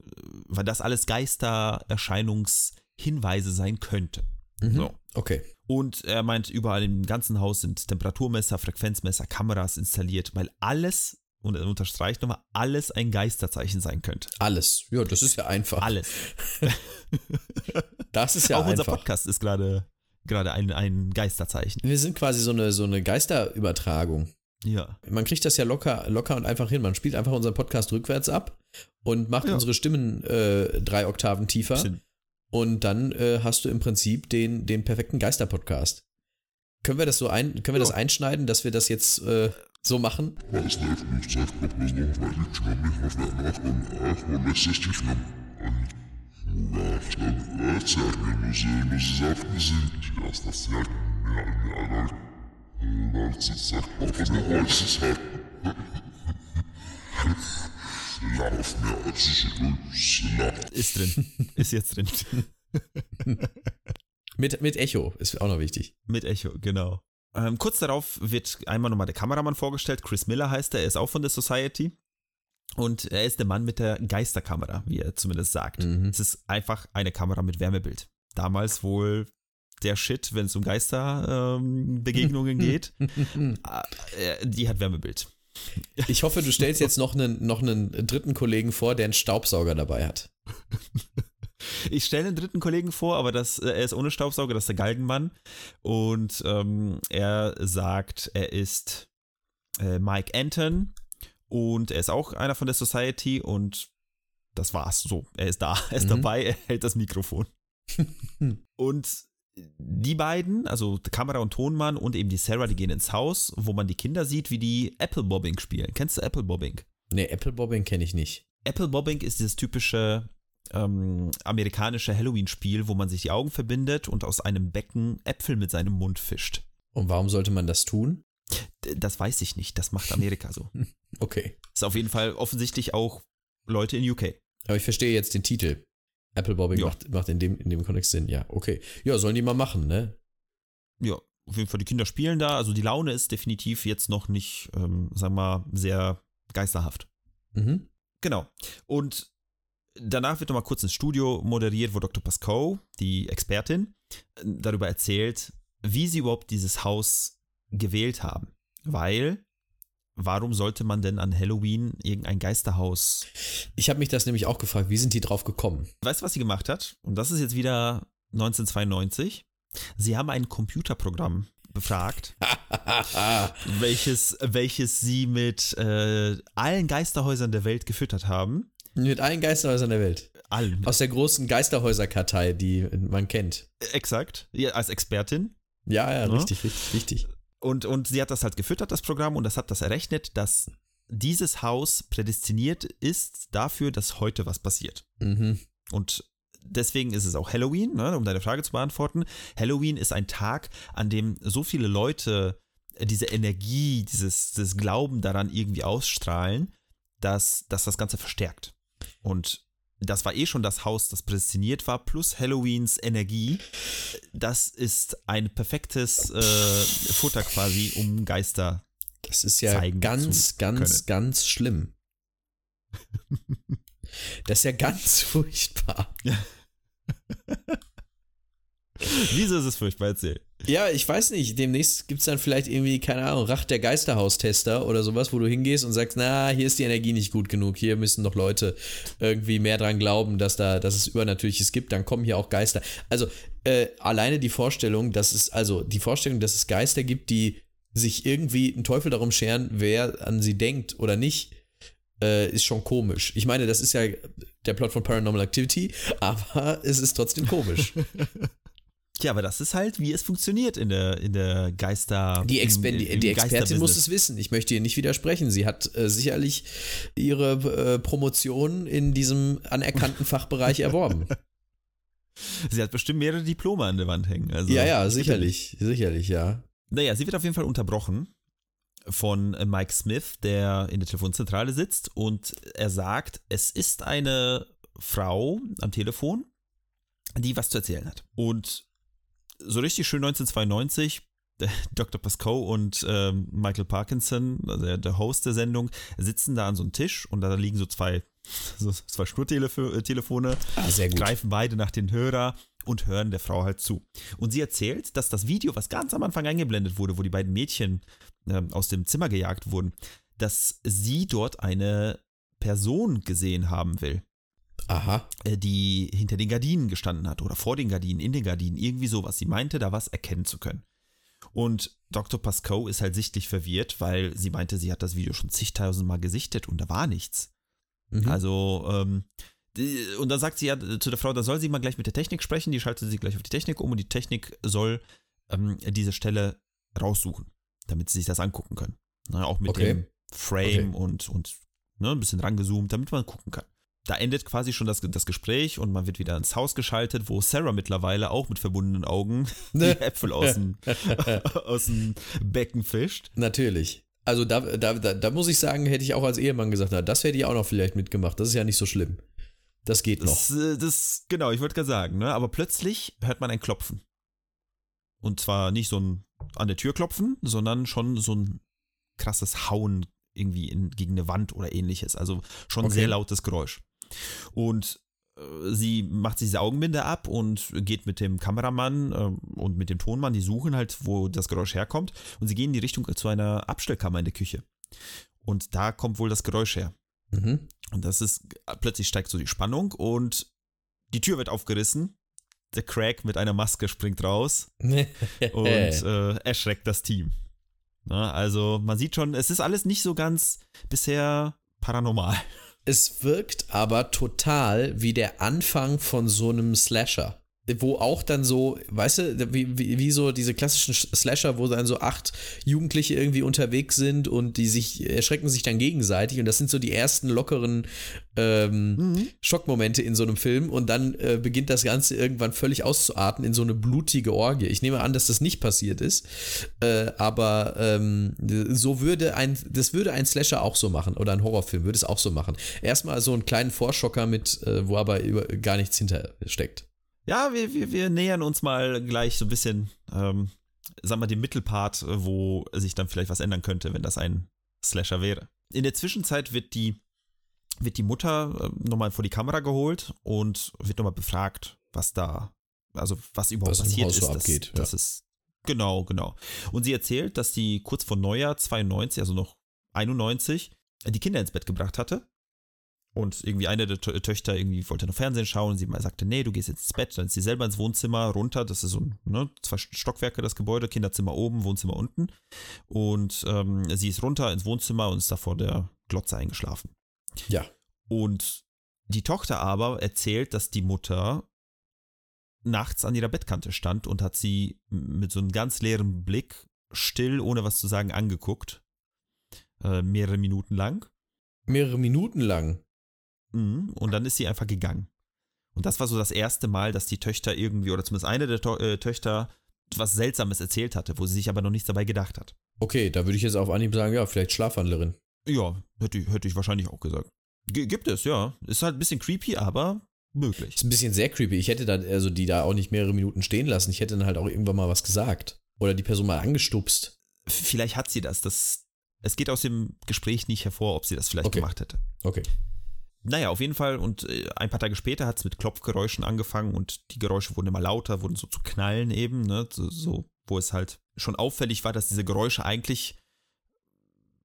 äh, weil das alles Geistererscheinungshinweise sein könnte. Mhm. So. Okay. Und er meint, überall im ganzen Haus sind Temperaturmesser, Frequenzmesser, Kameras installiert, weil alles, und er unterstreicht nochmal, alles ein Geisterzeichen sein könnte. Alles. Ja, das ist ja einfach. Alles. <laughs> Das ist ja Auch unser einfach. Podcast ist gerade gerade ein, ein Geisterzeichen. Wir sind quasi so eine, so eine Geisterübertragung. Ja. Man kriegt das ja locker, locker und einfach hin. Man spielt einfach unseren Podcast rückwärts ab und macht Ja. unsere Stimmen äh, drei Oktaven tiefer. Bisschen, Und dann äh, hast du im Prinzip den, den perfekten Geister-Podcast. Können wir das so ein, können wir das einschneiden, dass wir das jetzt äh, so machen? <laughs> Ist drin. <laughs> Ist jetzt drin. <laughs> Mit, mit Echo ist auch noch wichtig. Mit Echo, genau. Ähm, kurz darauf wird einmal nochmal der Kameramann vorgestellt. Chris Miller heißt er, er ist auch von der Society. Und er ist der Mann mit der Geisterkamera, wie er zumindest sagt. Mhm. Es ist einfach eine Kamera mit Wärmebild. Damals wohl der Shit, wenn es um Geisterbegegnungen <laughs> geht. <laughs> Äh, die hat Wärmebild. Ich hoffe, du stellst jetzt noch einen, noch einen dritten Kollegen vor, der einen Staubsauger dabei hat. <laughs> Ich stelle einen dritten Kollegen vor, aber das, äh, er ist ohne Staubsauger, das ist der Galgenmann. Und ähm, er sagt, er ist äh, Mike Anton und er ist auch einer von der Society und das war's so. Er ist da, <laughs> er ist Mhm. dabei, er hält das Mikrofon. <laughs> und die beiden, also Kamera- und Tonmann und eben die Sarah, die gehen ins Haus, wo man die Kinder sieht, wie die Apple Bobbing spielen. Kennst du Apple Bobbing? Nee, Apple Bobbing kenne ich nicht. Apple Bobbing ist dieses typische ähm, amerikanische Halloween-Spiel, wo man sich die Augen verbindet und aus einem Becken Äpfel mit seinem Mund fischt. Und warum sollte man das tun? Das weiß ich nicht, das macht Amerika so. <laughs> Okay. Ist auf jeden Fall offensichtlich auch Leute in UK. Aber ich verstehe jetzt den Titel. Apple Bobbing Ja. macht, macht in, dem, in dem Kontext Sinn. Ja, okay. Ja, sollen die mal machen, ne? Ja, auf jeden Fall, die Kinder spielen da. Also die Laune ist definitiv jetzt noch nicht, ähm, sagen wir mal, sehr geisterhaft. Mhm. Genau. Und danach wird nochmal kurz ins Studio moderiert, wo Dr. Pascoe, die Expertin, darüber erzählt, wie sie überhaupt dieses Haus gewählt haben. Weil, warum sollte man denn an Halloween irgendein Geisterhaus. Ich habe mich das nämlich auch gefragt, wie sind die drauf gekommen? Weißt du, was sie gemacht hat? Und das ist jetzt wieder 1992. Sie haben ein Computerprogramm befragt, <laughs> welches, welches sie mit äh, allen Geisterhäusern der Welt gefüttert haben. Mit allen Geisterhäusern der Welt. Allen. Aus der großen Geisterhäuser-Kartei, die man kennt. Exakt. Ja, als Expertin. Ja, ja, Ja. richtig, richtig, richtig. Und, und sie hat das halt gefüttert, das Programm, und das hat das errechnet, dass dieses Haus prädestiniert ist dafür, dass heute was passiert. Mhm. Und deswegen ist es auch Halloween, ne, um deine Frage zu beantworten. Halloween ist ein Tag, an dem so viele Leute äh, diese Energie, dieses, dieses Glauben daran irgendwie ausstrahlen, dass, dass das Ganze verstärkt. Und das war eh schon das Haus, das prädestiniert war, plus Halloweens Energie. Das ist ein perfektes äh, Futter quasi, um Geister. Das ist ja zeigen ganz, zu ganz, können. ganz schlimm. Das ist ja ganz <laughs> furchtbar. <laughs> Wieso ist es furchtbar? Erzähl. Ja, ich weiß nicht. Demnächst gibt es dann vielleicht irgendwie, keine Ahnung, Racht der Geisterhaustester oder sowas, wo du hingehst und sagst, na, hier ist die Energie nicht gut genug. Hier müssen noch Leute irgendwie mehr dran glauben, dass da, dass es Übernatürliches gibt. Dann kommen hier auch Geister. Also äh, alleine die Vorstellung, dass es, also die Vorstellung, dass es Geister gibt, die sich irgendwie einen Teufel darum scheren, wer an sie denkt oder nicht, äh, ist schon komisch. Ich meine, das ist ja der Plot von Paranormal Activity, <laughs> aber es ist trotzdem komisch. <laughs> Tja, aber das ist halt, wie es funktioniert in der, in der Geister. Die, Exper im- im die Expertin muss es wissen. Ich möchte ihr nicht widersprechen. Sie hat äh, sicherlich ihre äh, Promotion in diesem anerkannten Fachbereich <laughs> erworben. Sie hat bestimmt mehrere Diplome an der Wand hängen. Also, ja, ja, sicherlich. Sicherlich, ja. Naja, sie wird auf jeden Fall unterbrochen von äh, Mike Smith, der in der Telefonzentrale sitzt und er sagt, es ist eine Frau am Telefon, die was zu erzählen hat. Und so richtig schön 1992, der <laughs> Dr. Pascoe und ähm, Michael Parkinson, also der, der Host der Sendung, sitzen da an so einem Tisch und da liegen so zwei, <laughs> so zwei Schnurtelefone Ah, sehr gut. greifen beide nach den Hörer und hören der Frau halt zu. Und sie erzählt, dass das Video, was ganz am Anfang eingeblendet wurde, wo die beiden Mädchen ähm, aus dem Zimmer gejagt wurden, dass sie dort eine Person gesehen haben will, Aha. äh, die hinter den Gardinen gestanden hat oder vor den Gardinen, in den Gardinen, irgendwie sowas. Sie meinte, da was erkennen zu können. Und Dr. Pascoe ist halt sichtlich verwirrt, weil sie meinte, sie hat das Video schon zigtausend Mal gesichtet und da war nichts. Mhm. Also, ähm, Die, und dann sagt sie ja zu der Frau, da soll sie mal gleich mit der Technik sprechen. Die schaltet sie gleich auf die Technik um und die Technik soll ähm, diese Stelle raussuchen, damit sie sich das angucken können. Na, auch mit Okay. dem Frame Okay. und, und ne, ein bisschen rangezoomt, damit man gucken kann. Da endet quasi schon das, das Gespräch und man wird wieder ins Haus geschaltet, wo Sarah mittlerweile auch mit verbundenen Augen <laughs> die Ne? Äpfel aus dem, <laughs> aus dem Becken fischt. Natürlich. Also da, da, da, da muss ich sagen, hätte ich auch als Ehemann gesagt, na, das hätte ich auch noch vielleicht mitgemacht. Das ist ja nicht so schlimm. Das geht noch. Das, äh, das genau, ich wollte gerade sagen, ne? Aber plötzlich hört man ein Klopfen. Und zwar nicht so ein an der Tür klopfen, sondern schon so ein krasses Hauen irgendwie in, gegen eine Wand oder ähnliches. Also schon Okay. sehr lautes Geräusch. Und äh, sie macht sich diese Augenbinde ab und geht mit dem Kameramann äh, und mit dem Tonmann, die suchen halt, wo das Geräusch herkommt. Und sie gehen in die Richtung zu einer Abstellkammer in der Küche. Und da kommt wohl das Geräusch her. Mhm. Und das ist, plötzlich steigt so die Spannung und die Tür wird aufgerissen. Der Craig mit einer Maske springt raus <laughs> und äh, erschreckt das Team. Na, also man sieht schon, es ist alles nicht so ganz bisher paranormal. Es wirkt aber total wie der Anfang von so einem Slasher. Wo auch dann so, weißt du, wie, wie, wie so diese klassischen Slasher, wo dann so acht Jugendliche irgendwie unterwegs sind und die sich erschrecken sich dann gegenseitig und das sind so die ersten lockeren ähm, Schockmomente in so einem Film und dann äh, beginnt das Ganze irgendwann völlig auszuarten in so eine blutige Orgie. Ich nehme an, dass das nicht passiert ist, äh, aber ähm, so würde ein, das würde ein Slasher auch so machen oder ein Horrorfilm würde es auch so machen. Erstmal so einen kleinen Vorschocker mit, äh, wo aber über, gar nichts hinter steckt. Ja, wir, wir, wir nähern uns mal gleich so ein bisschen, ähm, sagen wir, dem Mittelpart, äh, wo sich dann vielleicht was ändern könnte, wenn das ein Slasher wäre. In der Zwischenzeit wird die, wird die Mutter äh, nochmal vor die Kamera geholt und wird nochmal befragt, was da, also was überhaupt Was im passiert Haus so ist. abgeht, Das, das ist, genau, genau. Und sie erzählt, dass die kurz vor Neujahr 92, also noch 91, die Kinder ins Bett gebracht hatte. Und irgendwie eine der Tö- Töchter irgendwie wollte noch Fernsehen schauen und sie mal sagte, nee, du gehst jetzt ins Bett. Dann ist sie selber ins Wohnzimmer runter. Das ist so ein, ne, zwei Stockwerke das Gebäude, Kinderzimmer oben, Wohnzimmer unten. Und ähm, sie ist runter ins Wohnzimmer und ist da vor der Glotze eingeschlafen. Ja. Und die Tochter aber erzählt, dass die Mutter nachts an ihrer Bettkante stand und hat sie mit so einem ganz leeren Blick still, ohne was zu sagen, angeguckt. Äh, mehrere Minuten lang. Mehrere Minuten lang. Mhm. Und dann ist sie einfach gegangen. Und das war so das erste Mal, dass die Töchter irgendwie, oder zumindest eine der to äh, Töchter, was Seltsames erzählt hatte, wo sie sich aber noch nichts dabei gedacht hat. Okay, da würde ich jetzt auf Anhieb sagen, ja, vielleicht Schlafwandlerin. Ja, hätte, ich- hätte ich wahrscheinlich auch gesagt. G gibt es, ja. Ist halt ein bisschen creepy, aber möglich. Ist ein bisschen sehr creepy. Ich hätte dann, also die da auch nicht mehrere Minuten stehen lassen. Ich hätte dann halt auch irgendwann mal was gesagt. Oder die Person mal angestupst. Vielleicht hat sie das. das. Es geht aus dem Gespräch nicht hervor, ob sie das vielleicht Okay. gemacht hätte. Okay. Naja, auf jeden Fall. Und äh, ein paar Tage später hat es mit Klopfgeräuschen angefangen und die Geräusche wurden immer lauter, wurden so zu knallen eben, ne? So, so wo es halt schon auffällig war, dass diese Geräusche eigentlich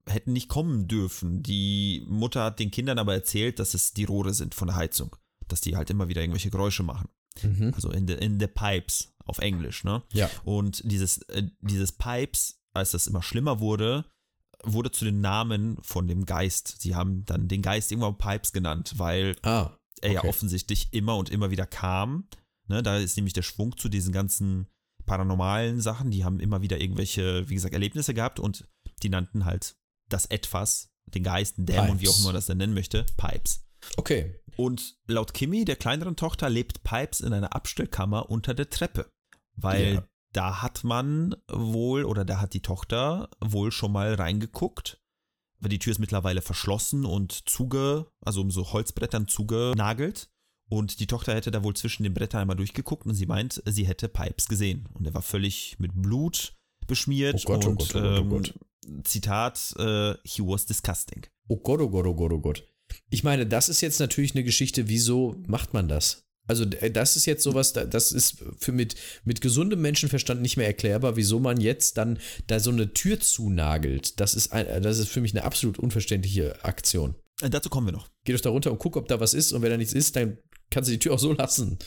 hätten nicht kommen dürfen. Die Mutter hat den Kindern aber erzählt, dass es die Rohre sind von der Heizung. Dass die halt immer wieder irgendwelche Geräusche machen. Mhm. Also in the, in the pipes auf Englisch, ne? Ja. Und dieses, äh, dieses Pipes, als das immer schlimmer wurde, wurde zu den Namen von dem Geist. Sie haben dann den Geist irgendwann Pipes genannt, weil Ah. er ja Okay. offensichtlich immer und immer wieder kam. Ne, da ist nämlich der Schwung zu diesen ganzen paranormalen Sachen. Die haben immer wieder irgendwelche, wie gesagt, Erlebnisse gehabt und die nannten halt das Etwas, den Geist, den Dämon, wie Pipes. auch immer man das dann nennen möchte, Pipes. Okay. Und laut Kimi, der kleineren Tochter, lebt Pipes in einer Abstellkammer unter der Treppe. Weil Ja. Da hat man wohl, oder da hat die Tochter wohl schon mal reingeguckt. Weil die Tür ist mittlerweile verschlossen und zuge, also um so Holzbrettern zugenagelt. Und die Tochter hätte da wohl zwischen den Brettern einmal durchgeguckt und sie meint, sie hätte Pipes gesehen. Und er war völlig mit Blut beschmiert Oh Gott, oh und Gott, oh Gott, oh ähm, Gott. Zitat, äh, he was disgusting. Oh Gott, oh Gott, oh Gott, oh Gott. Ich meine, das ist jetzt natürlich eine Geschichte, wieso macht man das? Also d- das ist jetzt sowas, da- das ist für mit, mit gesundem Menschenverstand nicht mehr erklärbar, wieso man jetzt dann da so eine Tür zunagelt. Das ist, ein, das ist für mich eine absolut unverständliche Aktion. Äh, dazu kommen wir noch. Geh doch da runter und guck, ob da was ist und wenn da nichts ist, dann kannst du die Tür auch so lassen.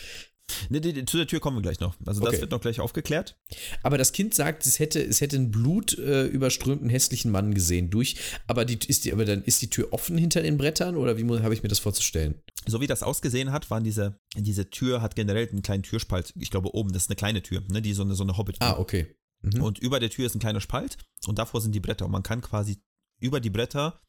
Ne, zu der Tür kommen wir gleich noch. Also das Okay. wird noch gleich aufgeklärt. Aber das Kind sagt, es hätte, es hätte einen blutüberströmten, äh, hässlichen Mann gesehen durch. Aber die ist die, aber dann ist die Tür offen hinter den Brettern oder wie habe ich mir das vorzustellen? So wie das ausgesehen hat, waren diese, diese Tür hat generell einen kleinen Türspalt. Ich glaube oben, das ist eine kleine Tür, ne, die so eine, so eine Hobbit. Ah, okay. Mhm. Und über der Tür ist ein kleiner Spalt und davor sind die Bretter. Und man kann quasi über die Bretter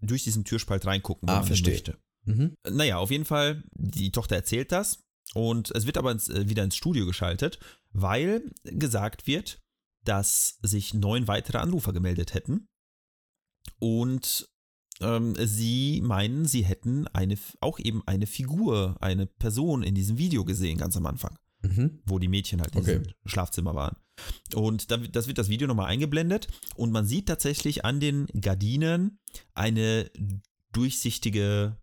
durch diesen Türspalt reingucken, wenn Ah, man verstehe. möchte. Mhm. Naja, auf jeden Fall, die Tochter erzählt das und es wird aber ins, äh, wieder ins Studio geschaltet, weil gesagt wird, dass sich neun weitere Anrufer gemeldet hätten und ähm, sie meinen, sie hätten eine, auch eben eine Figur, eine Person in diesem Video gesehen, ganz am Anfang Mhm. wo die Mädchen halt in Okay. diesem Schlafzimmer waren. Und da, das wird das Video nochmal eingeblendet und man sieht tatsächlich an den Gardinen eine durchsichtige,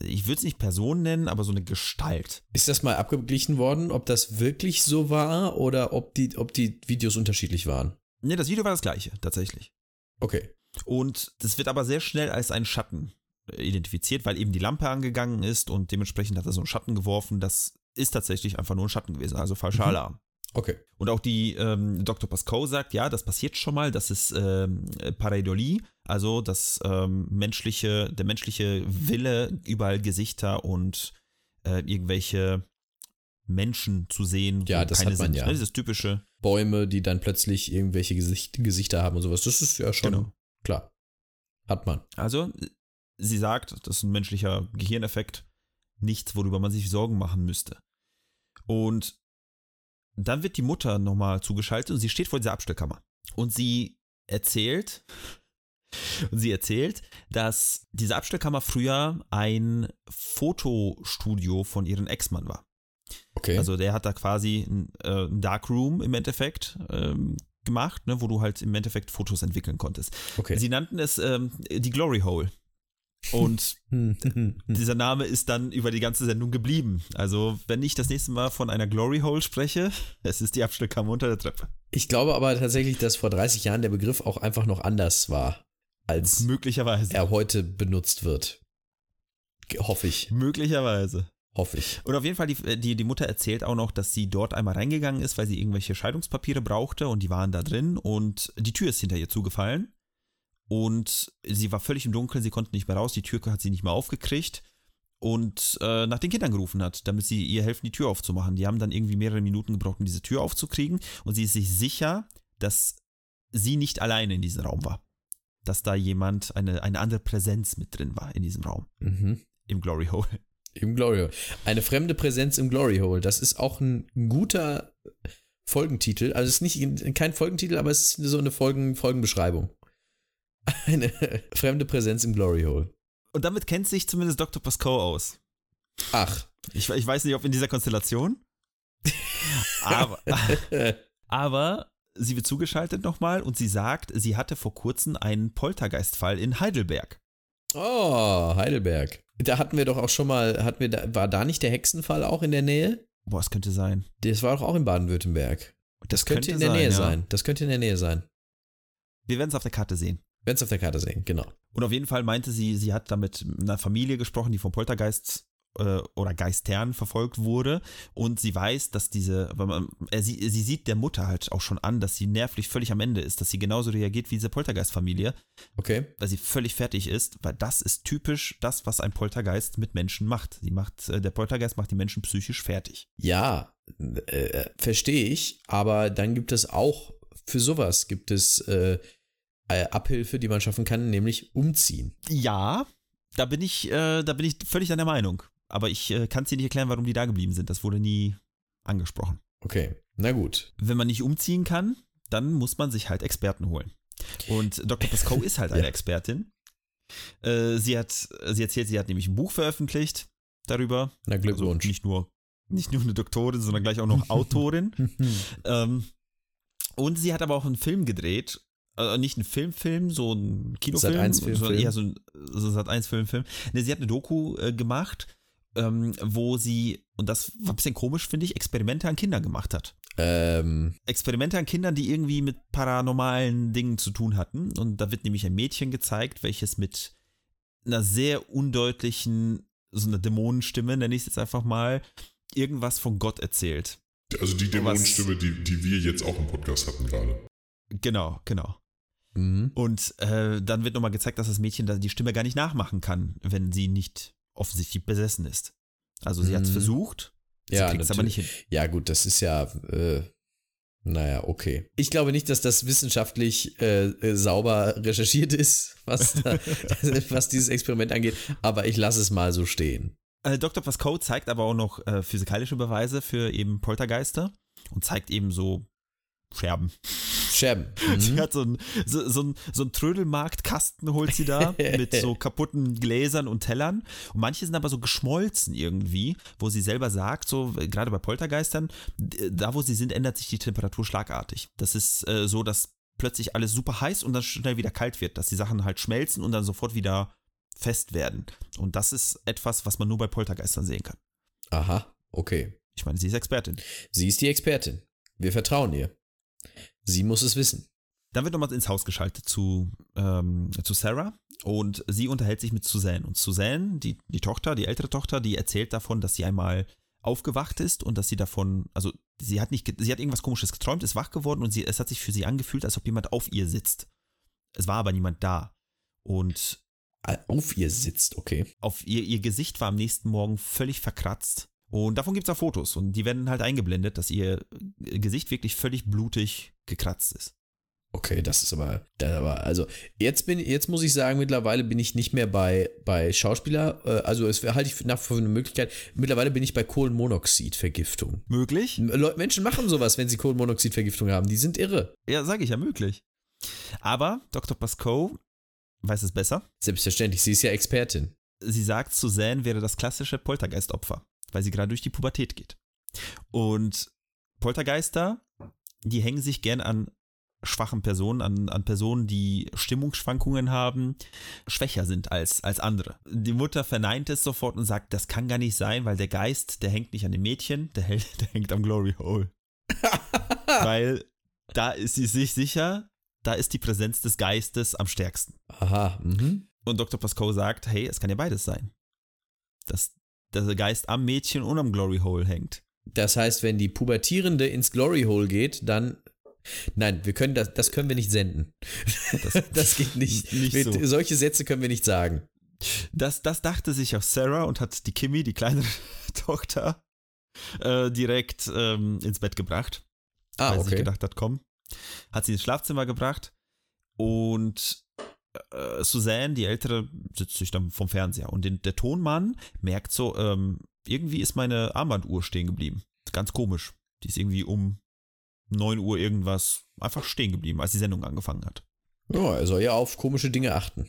ich würde es nicht Person nennen, aber so eine Gestalt. Ist das mal abgeglichen worden, ob das wirklich so war oder ob die, ob die Videos unterschiedlich waren? Ne, das Video war das gleiche, tatsächlich. Okay. Und das wird aber sehr schnell als ein Schatten identifiziert, weil eben die Lampe angegangen ist und dementsprechend hat er so einen Schatten geworfen. Das ist tatsächlich einfach nur ein Schatten gewesen, also falscher Mhm. Alarm. Okay. Und auch die ähm, Dr. Pascoe sagt, ja, das passiert schon mal, das ist ähm, Pareidolie, also das ähm, menschliche, der menschliche Wille, überall Gesichter und äh, irgendwelche Menschen zu sehen, Ja, das keine hat man sind. ja. Ne? Dieses typische, Bäume, die dann plötzlich irgendwelche Gesicht, Gesichter haben und sowas. Das ist ja schon Genau. klar. Hat man. also sie sagt, das ist ein menschlicher Gehirneffekt, nichts, worüber man sich Sorgen machen müsste. Und dann wird die Mutter nochmal zugeschaltet und sie steht vor dieser Abstellkammer. Und sie erzählt, und sie erzählt, dass diese Abstellkammer früher ein Fotostudio von ihrem Ex-Mann war. Okay. Also der hat da quasi ein, äh, ein Darkroom im Endeffekt ähm, gemacht, ne, wo du halt im Endeffekt Fotos entwickeln konntest. okay. Sie nannten es ähm, die Glory Hole. Und <laughs> dieser Name ist dann über die ganze Sendung geblieben. Also, wenn ich das nächste Mal von einer Glory Hole spreche, <laughs> es ist die Abstellkammer unter der Treppe. Ich glaube aber tatsächlich, dass vor 30 Jahren der Begriff auch einfach noch anders war, als Möglicherweise. er heute benutzt wird. Hoffe ich. Möglicherweise. Hoffe ich. Und auf jeden Fall, die, die, die Mutter erzählt auch noch, dass sie dort einmal reingegangen ist, weil sie irgendwelche Scheidungspapiere brauchte und die waren da drin und die Tür ist hinter ihr zugefallen. Und sie war völlig im Dunkeln, sie konnte nicht mehr raus, die Tür hat sie nicht mehr aufgekriegt und äh, nach den Kindern gerufen hat, damit sie ihr helfen, die Tür aufzumachen. Die haben dann irgendwie mehrere Minuten gebraucht, um diese Tür aufzukriegen und sie ist sich sicher, dass sie nicht alleine in diesem Raum war. Dass da jemand, eine, eine andere Präsenz mit drin war in diesem Raum, Mhm. im Glory Hole. <laughs> Im Glory Hole. Eine fremde Präsenz im Glory Hole. Das ist auch ein guter Folgentitel. Also es ist nicht kein Folgentitel, aber es ist so eine Folgen, Folgenbeschreibung. Eine <laughs> fremde Präsenz im Glory Hole. Und damit kennt sich zumindest Dr. Pascoe aus. Ach. Ich, ich weiß nicht, ob in dieser Konstellation. Aber, <laughs> aber sie wird zugeschaltet nochmal und sie sagt, sie hatte vor kurzem einen Poltergeistfall in Heidelberg. Oh, Heidelberg. Da hatten wir doch auch schon mal, hatten wir da, war da nicht der Hexenfall auch in der Nähe? Boah, es könnte sein. Das war doch auch in Baden-Württemberg. Das, könnte, in der Nähe ja. sein. Das könnte in der Nähe sein. Wir werden es auf der Karte sehen. Wenn es auf der Karte sehen, genau. Und auf jeden Fall meinte sie, sie hat da mit einer Familie gesprochen, die vom Poltergeist äh, oder Geistern verfolgt wurde. Und sie weiß, dass diese, weil man, er, sie, sie sieht der Mutter halt auch schon an, dass sie nervlich völlig am Ende ist, dass sie genauso reagiert wie diese Poltergeist-Familie, Okay. weil sie völlig fertig ist, weil das ist typisch das, was ein Poltergeist mit Menschen macht. Sie macht äh, der Poltergeist macht die Menschen psychisch fertig. Ja, äh, verstehe ich, aber dann gibt es auch für sowas gibt es äh, äh, Abhilfe, die man schaffen kann, nämlich umziehen. Ja, da bin ich, äh, da bin ich völlig deiner Meinung. Aber ich äh, kann es dir nicht erklären, warum die da geblieben sind. Das wurde nie angesprochen. Okay, na gut. wenn man nicht umziehen kann, dann muss man sich halt Experten holen. Und Dr. Pascoe <laughs> ist halt eine Ja. Expertin. Äh, sie hat, sie erzählt, sie hat nämlich ein Buch veröffentlicht darüber. Na Glückwunsch. Also nicht nur, nicht nur eine Doktorin, sondern gleich auch noch <laughs> Autorin. <laughs> ähm, und sie hat aber auch einen Film gedreht. Äh, nicht einen Filmfilm, so ein Kinofilm, Sat.1 sondern Filmfilm. eher so ein so Sat 1 Filmfilm. Ne, sie hat eine Doku äh, gemacht, ähm, wo sie, und das war ein bisschen komisch, finde ich, Experimente an Kindern gemacht hat. ähm, Experimente an Kindern, die irgendwie mit paranormalen Dingen zu tun hatten. Und da wird nämlich ein Mädchen gezeigt, welches mit einer sehr undeutlichen, so einer Dämonenstimme, nenne ich es jetzt einfach mal, irgendwas von Gott erzählt. Also die Dämonenstimme, die, die wir jetzt auch im Podcast hatten gerade. Genau, genau. Mhm. Und äh, dann wird nochmal gezeigt, dass das Mädchen die Stimme gar nicht nachmachen kann, wenn sie nicht offensichtlich besessen ist. Also sie hat es Mhm. versucht, sie Ja, kriegt es aber nicht hin. Ja, gut, das ist ja, äh, naja, okay. Ich glaube nicht, dass das wissenschaftlich äh, äh, sauber recherchiert ist, was, da, <laughs> was dieses Experiment angeht, aber ich lasse es mal so stehen. Äh, Dr. Pascoe zeigt aber auch noch äh, physikalische Beweise für eben Poltergeister und zeigt eben so Scherben. <laughs> Sie Mhm. hat so einen so, so ein, so ein Trödelmarktkasten, holt sie da, <laughs> mit so kaputten Gläsern und Tellern. Und manche sind aber so geschmolzen irgendwie, wo sie selber sagt, so gerade bei Poltergeistern, da wo sie sind, ändert sich die Temperatur schlagartig. Das ist äh, so, dass plötzlich alles super heiß und dann schnell wieder kalt wird, dass die Sachen halt schmelzen und dann sofort wieder fest werden. Und das ist etwas, was man nur bei Poltergeistern sehen kann. Aha, okay. Ich meine, sie ist Expertin. Sie ist die Expertin. Wir vertrauen ihr. Sie muss es wissen. Dann wird nochmal ins Haus geschaltet zu, ähm, zu Sarah und sie unterhält sich mit Suzanne. Und Suzanne, die, die Tochter, die ältere Tochter, die erzählt davon, dass sie einmal aufgewacht ist und dass sie davon, also sie hat nicht, sie hat irgendwas komisches geträumt, ist wach geworden und sie, es hat sich für sie angefühlt, als ob jemand auf ihr sitzt. Es war aber niemand da. Und Ah, Auf ihr sitzt, okay. auf ihr, ihr Gesicht war am nächsten Morgen völlig verkratzt. Und davon gibt es auch Fotos und die werden halt eingeblendet, dass ihr Gesicht wirklich völlig blutig gekratzt ist. Okay, das ist aber, das aber also jetzt bin jetzt muss ich sagen, mittlerweile bin ich nicht mehr bei bei Schauspieler, äh, also es halte ich nach für eine Möglichkeit. Mittlerweile bin ich bei Kohlenmonoxidvergiftung. Möglich? Menschen machen sowas, wenn sie Kohlenmonoxidvergiftung haben. Die sind irre. Ja, sage ich ja möglich. Aber Dr. Pascoe weiß es besser. Selbstverständlich, sie ist ja Expertin. Sie sagt, Suzanne wäre das klassische Poltergeistopfer, weil sie gerade durch die Pubertät geht. Und Poltergeister, die hängen sich gern an schwachen Personen, an, an Personen, die Stimmungsschwankungen haben, schwächer sind als, als andere. Die Mutter verneint es sofort und sagt, das kann gar nicht sein, weil der Geist, der hängt nicht an dem Mädchen, der, <laughs> der hängt am Glory Hole. <laughs> weil da ist sie sich sicher, da ist die Präsenz des Geistes am stärksten. Aha, mhm. Und Dr. Pascoe sagt, hey, es kann ja beides sein. Dass der Geist am Mädchen und am Glory Hole hängt. Das heißt, wenn die Pubertierende ins Glory Hole geht, dann Nein, wir können das, das können wir nicht senden. Das, <laughs> geht nicht. <laughs> Nicht Wir- so. Solche Sätze können wir nicht sagen. Das, das dachte sich auch Sarah und hat die Kimmy, die kleine <laughs> Tochter, äh, direkt ähm, ins Bett gebracht. Ah, weil sie okay. gedacht hat, komm. Hat sie ins Schlafzimmer gebracht und äh, Suzanne, die Ältere, sitzt sich dann vom Fernseher. Und den, der Tonmann merkt so, ähm, irgendwie ist meine Armbanduhr stehen geblieben. Ganz komisch. Die ist irgendwie um 9 Uhr irgendwas einfach stehen geblieben, als die Sendung angefangen hat. Ja, er soll ja auf komische Dinge achten.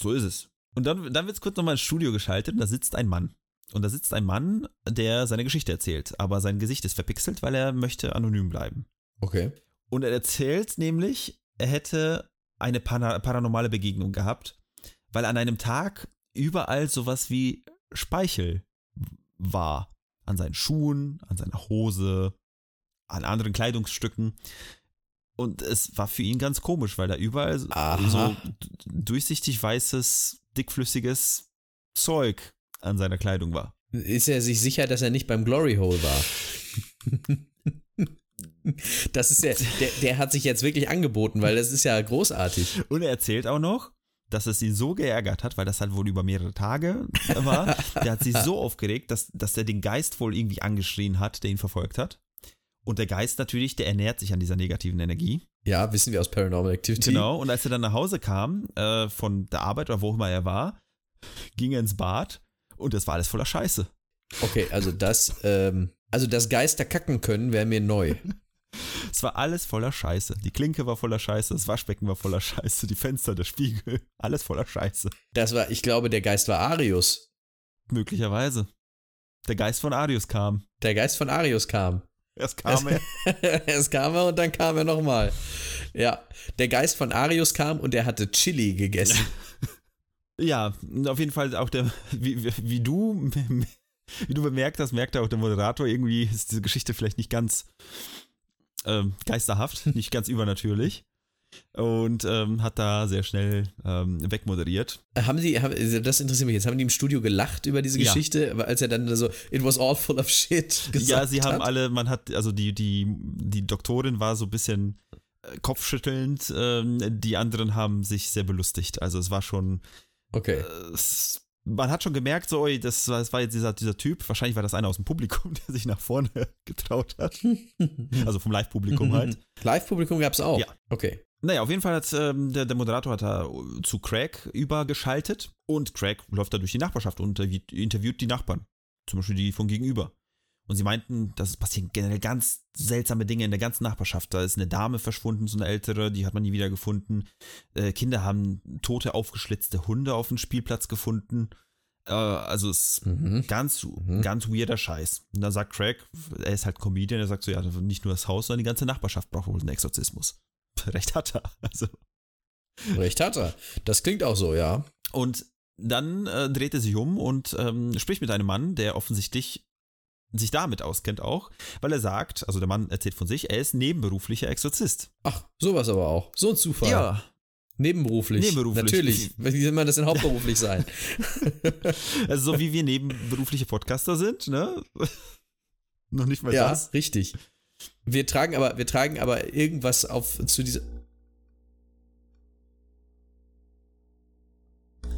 So ist es. Und dann, dann wird es kurz nochmal ins Studio geschaltet und da sitzt ein Mann. Und da sitzt ein Mann, der seine Geschichte erzählt, aber sein Gesicht ist verpixelt, weil er möchte anonym bleiben. Okay. Und er erzählt nämlich, er hätte eine pana paranormale Begegnung gehabt, weil an einem Tag überall sowas wie Speichel war. An seinen Schuhen, an seiner Hose, an anderen Kleidungsstücken. Und es war für ihn ganz komisch, weil da überall so Aha. so durchsichtig weißes, dickflüssiges Zeug an seiner Kleidung war. Ist er sich sicher, dass er nicht beim Glory Hole war? <laughs> Das ist ja, der, der hat sich jetzt wirklich angeboten, weil das ist ja großartig. Und er erzählt auch noch, dass es ihn so geärgert hat, weil das halt wohl über mehrere Tage war. Der hat sich so aufgeregt, dass, dass er den Geist wohl irgendwie angeschrien hat, der ihn verfolgt hat. Und der Geist natürlich, der ernährt sich an dieser negativen Energie. Ja, wissen wir aus Paranormal Activity. Genau. Und als er dann nach Hause kam, äh, von der Arbeit oder wo immer er war, ging er ins Bad und das war alles voller Scheiße. Okay, also das, ähm, also das Geister kacken können, wäre mir neu. Es war alles voller Scheiße. Die Klinke war voller Scheiße, das Waschbecken war voller Scheiße, die Fenster, der Spiegel, <laughs> alles voller Scheiße. Das war, ich glaube, der Geist war Arius. Möglicherweise. Der Geist von Arius kam. Der Geist von Arius kam. Erst kam er. <laughs> Erst kam er und dann kam er nochmal. Ja, der Geist von Arius kam und er hatte Chili gegessen. <laughs> Ja, auf jeden Fall auch der, wie, wie, wie du, wie du bemerkt hast, merkt auch der Moderator, irgendwie ist diese Geschichte vielleicht nicht ganz ähm, geisterhaft, <laughs> nicht ganz übernatürlich. und ähm, hat da sehr schnell ähm, wegmoderiert. Haben die, haben, also das interessiert mich jetzt, haben die im Studio gelacht über diese Ja. Geschichte, als er dann so, it was all full of shit gesagt ja, sie haben hat? alle, man hat, also die, die, die Doktorin war so ein bisschen äh, kopfschüttelnd, ähm, die anderen haben sich sehr belustigt. Also es war schon, Okay. äh, man hat schon gemerkt, so, das, war- das war jetzt dieser, dieser Typ, wahrscheinlich war das einer aus dem Publikum, <laughs> der sich nach vorne <laughs> getraut hat. <laughs> Also vom Live-Publikum halt. Live-Publikum gab es auch. Ja. Okay. Naja, auf jeden Fall hat ähm, der, der Moderator hat da zu Craig übergeschaltet und Craig läuft da durch die Nachbarschaft und interviewt die Nachbarn. Zum Beispiel die von gegenüber. Und sie meinten, dass es passieren generell ganz seltsame Dinge in der ganzen Nachbarschaft. Da ist eine Dame verschwunden, so eine ältere, die hat man nie wieder gefunden. Äh, Kinder haben tote, aufgeschlitzte Hunde auf dem Spielplatz gefunden. Äh, also es ist Mhm. ganz, Mhm. ganz weirder Scheiß. Und dann sagt Craig, er ist halt Comedian, er sagt so, ja, nicht nur das Haus, sondern die ganze Nachbarschaft braucht wohl einen Exorzismus. <laughs> Recht hat er. Also. Recht hat er. Das klingt auch so, ja. Und dann äh, dreht er sich um und ähm, spricht mit einem Mann, der offensichtlich sich damit auskennt auch, weil er sagt, also der Mann erzählt von sich, er ist nebenberuflicher Exorzist. Ach, sowas aber auch. So ein Zufall. Nebenberuflich. Nebenberuflich. Natürlich. <laughs> Wie soll man das denn hauptberuflich sein? <laughs> Also so wie wir nebenberufliche Podcaster sind, ne? <laughs> Noch nicht mal ja, das. richtig. Wir tragen aber, wir tragen aber irgendwas auf zu dieser.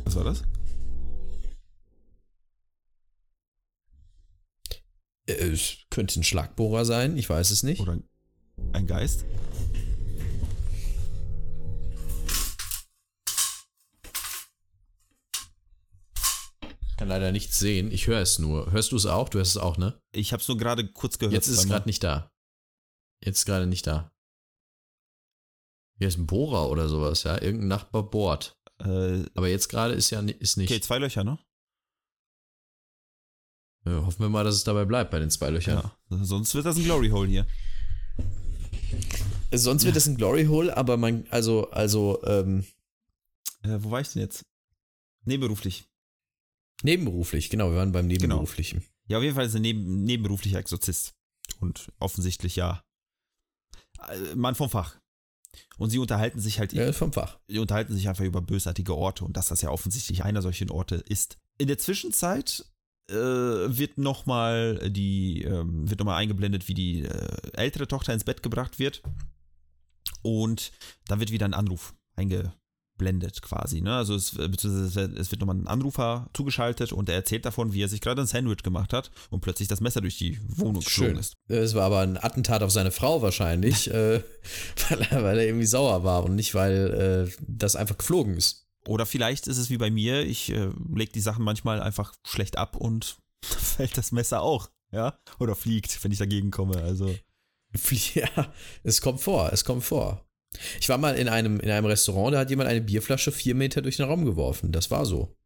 Was war das? Es könnte ein Schlagbohrer sein, ich weiß es nicht. Oder ein Geist? Ich kann leider nichts sehen. Ich höre es nur. Hörst du es auch? Du hörst es auch, ne? Ich habe es nur gerade kurz gehört. Jetzt ist es gerade nicht da. Jetzt ist gerade nicht da. Hier ist ein Bohrer oder sowas, ja. Irgendein Nachbar bohrt. Äh, Aber jetzt gerade ist ja ist nicht. okay, zwei Löcher, ne? Ja, hoffen wir mal, dass es dabei bleibt bei den zwei Löchern. Ja. Sonst wird das ein Glory Hole hier. Sonst wird es ein Glory Hole, aber man, also, also, ähm, Äh, wo war ich denn jetzt? Nebenberuflich. nebenberuflich, genau, wir waren beim Nebenberuflichen. Ja, auf jeden Fall ist er neben, nebenberuflicher Exorzist. Und offensichtlich ja. äh, Mann vom Fach. Und sie unterhalten sich halt, Ja, vom Fach. sie unterhalten sich einfach über bösartige Orte und dass das ja offensichtlich einer solchen Orte ist. In der Zwischenzeit äh, wird nochmal die, ähm, wird nochmal eingeblendet, wie die äh, ältere Tochter ins Bett gebracht wird. Und dann wird wieder ein Anruf eingeblendet quasi. Ne? Also es, äh, beziehungsweise es wird- nochmal ein Anrufer zugeschaltet und er erzählt davon, wie er sich gerade ein Sandwich gemacht hat und plötzlich das Messer durch die Wohnung Schön. ist. Es war aber ein Attentat auf seine Frau wahrscheinlich, <laughs> äh, <laughs> weil, er, weil er irgendwie sauer war und nicht, weil äh, das einfach geflogen ist. Oder vielleicht ist es wie bei mir, ich äh, lege die Sachen manchmal einfach schlecht ab und <laughs> fällt das Messer auch, ja? Oder fliegt, wenn ich dagegen komme. Also, <laughs> Ja, es kommt vor, es kommt vor. Ich war mal in einem, in einem Restaurant, da hat jemand eine Bierflasche vier Meter durch den Raum geworfen. Das war so.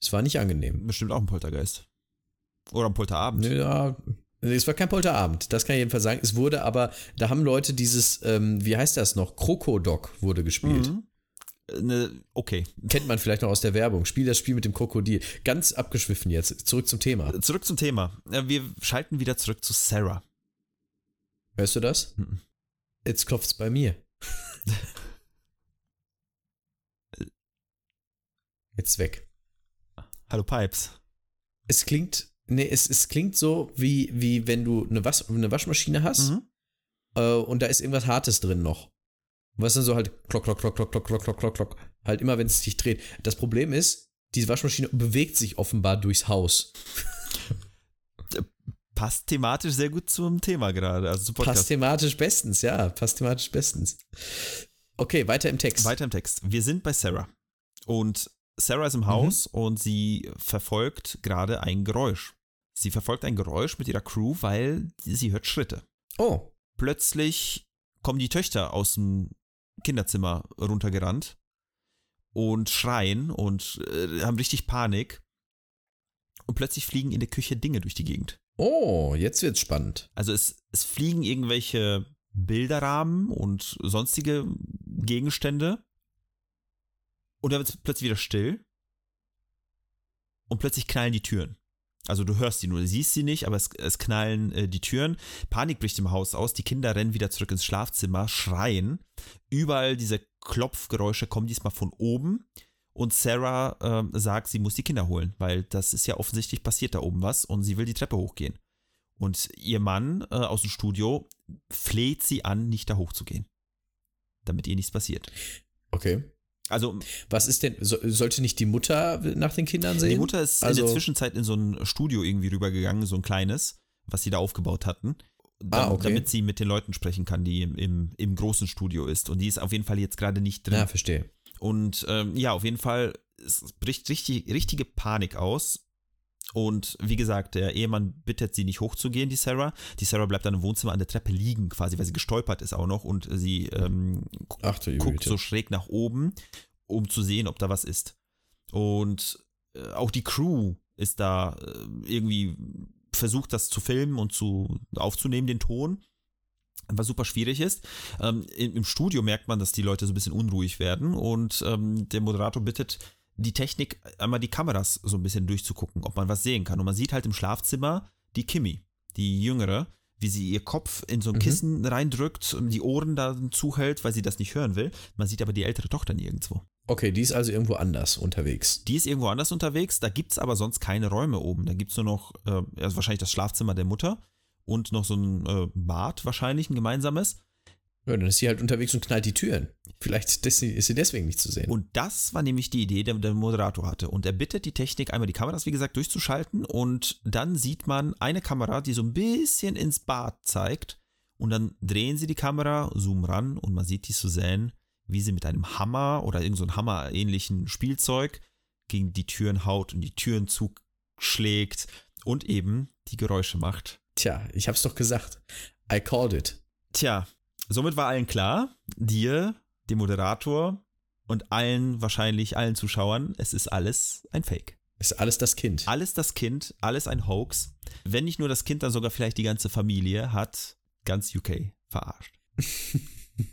Es war nicht angenehm. bestimmt auch ein Poltergeist. Oder ein Polterabend. Ja, es war kein Polterabend, das kann ich jedenfalls sagen. Es wurde aber, da haben Leute dieses, ähm, wie heißt das noch? Krokodok wurde gespielt. Mhm. Ne, okay. Kennt man vielleicht noch aus der Werbung. Spiel das Spiel mit dem Krokodil. Ganz abgeschwiffen jetzt. Zurück zum Thema. Zurück zum Thema. Wir schalten wieder zurück zu Sarah. Hörst du das? Mhm. Jetzt klopft's bei mir. <laughs> Jetzt weg. Hallo Pipes. Es klingt, nee, es, es klingt so, wie, wie wenn du eine, Was, eine Waschmaschine hast Mhm. äh, und da ist irgendwas Hartes drin noch. Was dann so halt klock, klock, klock, klock, klock, klock, klock, klock, klock. Halt immer, wenn es sich dreht. Das Problem ist, diese Waschmaschine bewegt sich offenbar durchs Haus. Passt thematisch sehr gut zum Thema gerade. Also zum Passt thematisch bestens, ja. Passt thematisch bestens. Okay, weiter im Text. Weiter im Text. Wir sind bei Sarah. Und Sarah ist im Haus und sie verfolgt gerade ein Geräusch. Sie verfolgt ein Geräusch mit ihrer Crew, weil sie hört Schritte. Oh, Plötzlich kommen die Töchter aus dem Kinderzimmer runtergerannt und schreien und äh, haben richtig Panik. Und plötzlich fliegen in der Küche Dinge durch die Gegend. oh, jetzt wird's spannend. Also es, es fliegen irgendwelche Bilderrahmen und sonstige Gegenstände. Und dann wird es plötzlich wieder still. Und plötzlich knallen die Türen. Also du hörst sie nur, siehst sie nicht, aber es, es knallen äh, die Türen. Panik bricht im Haus aus, die Kinder rennen wieder zurück ins Schlafzimmer, schreien. Überall diese Klopfgeräusche kommen diesmal von oben. Und Sarah äh, sagt, sie muss die Kinder holen, weil das ist ja offensichtlich passiert da oben was und sie will die Treppe hochgehen. Und ihr Mann äh, aus dem Studio fleht sie an, nicht da hochzugehen. Damit ihr nichts passiert. Okay. Also, Was ist denn, so, sollte nicht die Mutter nach den Kindern sehen? die Mutter ist also, in der Zwischenzeit in so ein Studio irgendwie rübergegangen, so ein kleines, was sie da aufgebaut hatten. Ah, dam- okay. Damit sie mit den Leuten sprechen kann, die im, im, im großen Studio ist. Und die ist auf jeden Fall jetzt gerade nicht drin. Ja, verstehe. Und ähm, ja, auf jeden Fall, es bricht richtig, richtige Panik aus. Und wie gesagt, der Ehemann bittet sie nicht hochzugehen, die Sarah. Die Sarah bleibt dann im Wohnzimmer an der Treppe liegen, quasi, weil sie gestolpert ist auch noch. Und sie ähm, Ach guckt so schräg nach oben, um zu sehen, ob da was ist. Und äh, auch die Crew ist da äh, irgendwie versucht, das zu filmen und zu aufzunehmen, den Ton. Was super schwierig ist. Ähm, im, Im Studio merkt man, dass die Leute so ein bisschen unruhig werden und ähm, der Moderator bittet, die Technik einmal die Kameras so ein bisschen durchzugucken, ob man was sehen kann. Und man sieht halt im Schlafzimmer die Kimi, die Jüngere, wie sie ihr Kopf in so ein Mhm. Kissen reindrückt und die Ohren da zuhält, weil sie das nicht hören will. Man sieht aber die ältere Tochter nirgendwo. Okay, die ist also irgendwo anders unterwegs. Die ist irgendwo anders unterwegs, da gibt es aber sonst keine Räume oben. Da gibt es nur noch, äh, also wahrscheinlich das Schlafzimmer der Mutter und noch so ein äh, Bad, wahrscheinlich ein gemeinsames. Ja, dann ist sie halt unterwegs und knallt die Türen. Vielleicht ist sie, deswegen nicht zu sehen. Und das war nämlich die Idee, die der Moderator hatte. Und er bittet die Technik, einmal die Kameras, wie gesagt, durchzuschalten. Und dann sieht man eine Kamera, die so ein bisschen ins Bad zeigt. Und dann drehen sie die Kamera, zoomen ran und man sieht die Suzanne, wie sie mit einem Hammer oder irgend so Hammer-ähnlichen Spielzeug gegen die Türen haut und die Türen zuschlägt und eben die Geräusche macht. Tja, ich hab's doch gesagt. I called it. Tja, somit war allen klar, dir, dem Moderator und allen, wahrscheinlich allen Zuschauern, es ist alles ein Fake. Ist alles das Kind. Alles das Kind, alles ein Hoax. Wenn nicht nur das Kind, dann sogar vielleicht die ganze Familie hat ganz UK verarscht. <laughs>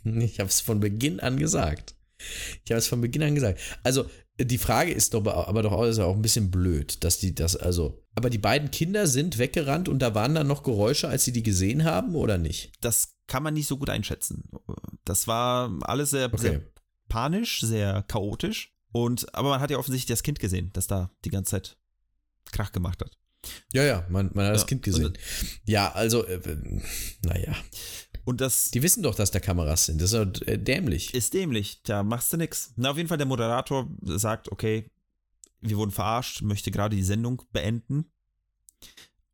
Ich habe es von Beginn an gesagt. Ich habe es von Beginn an gesagt. Also, die Frage ist doch aber doch auch, ist ja auch ein bisschen blöd, dass die das, also. Aber die beiden Kinder sind weggerannt und da waren dann noch Geräusche, als sie die gesehen haben, oder nicht? Das kann man nicht so gut einschätzen. Das war alles sehr, Okay. sehr panisch, sehr chaotisch. Und, aber man hat ja offensichtlich das Kind gesehen, das da die ganze Zeit Krach gemacht hat. Ja, ja, man, man hat das Ja, Kind gesehen. Ja, also, äh, naja. Und das Die wissen doch, dass da Kameras sind. Das ist äh, dämlich. ist dämlich. Da machst du nix. Na, auf jeden Fall, der Moderator sagt, okay, wir wurden verarscht, möchte gerade die Sendung beenden.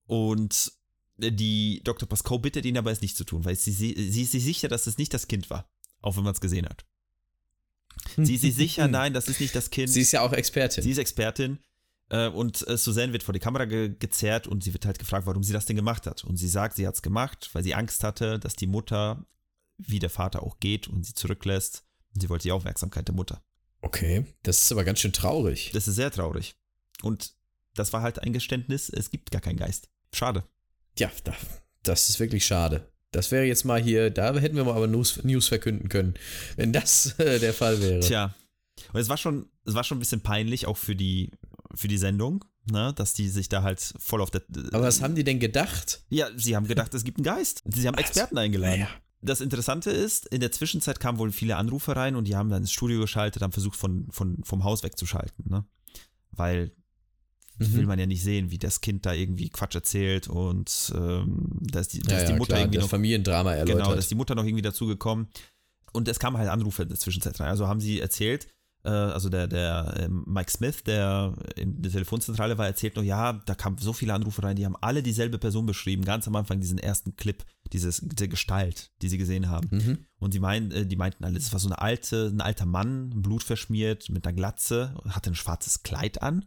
Und die Dr. Pascal bittet ihn aber, es nicht zu tun, weil sie, sie, sie ist sich sicher, dass es nicht das Kind war. Auch wenn man es gesehen hat. Sie ist sich sicher, <laughs> nein, das ist nicht das Kind. Sie ist ja auch Expertin. Sie ist Expertin. Äh, und äh, Suzanne wird vor die Kamera ge gezerrt und sie wird halt gefragt, warum sie das denn gemacht hat. Und sie sagt, sie hat es gemacht, weil sie Angst hatte, dass die Mutter, wie der Vater auch geht und sie zurücklässt. Und sie wollte die Aufmerksamkeit der Mutter. okay, das ist aber ganz schön traurig. Das ist sehr traurig. Und das war halt ein Geständnis, es gibt gar keinen Geist. Schade. Ja, da, das ist wirklich schade. Das wäre jetzt mal hier, da hätten wir mal aber News, News verkünden können, wenn das äh, der Fall wäre. Tja. Und es war schon, es war schon ein bisschen peinlich, auch für die, für die Sendung, ne, dass die sich da halt voll auf der. Aber was haben die denn gedacht? Ja, sie haben gedacht, es gibt einen Geist. Sie haben Experten eingeladen. Naja. Das Interessante ist, in der Zwischenzeit kamen wohl viele Anrufe rein und die haben dann ins Studio geschaltet, haben versucht, von, von, vom Haus wegzuschalten, ne? Weil Mhm. will man ja nicht sehen, wie das Kind da irgendwie Quatsch erzählt und ähm, da ist die, da Ja, die ja, Mutter klar, irgendwie das noch Familiendrama erläutert. Genau, da ist die Mutter noch irgendwie dazugekommen. Und es kamen halt Anrufe in der Zwischenzeit rein. Also haben sie erzählt, äh, also der, der ähm, Mike Smith, der in der Telefonzentrale war, erzählt noch, ja, da kamen so viele Anrufe rein, die haben alle dieselbe Person beschrieben, ganz am Anfang diesen ersten Clip, dieses, diese Gestalt, die sie gesehen haben. Mhm. Und sie meinen, äh, die meinten alle, das war so eine alte, ein alter Mann, blutverschmiert, mit einer Glatze, hatte ein schwarzes Kleid an.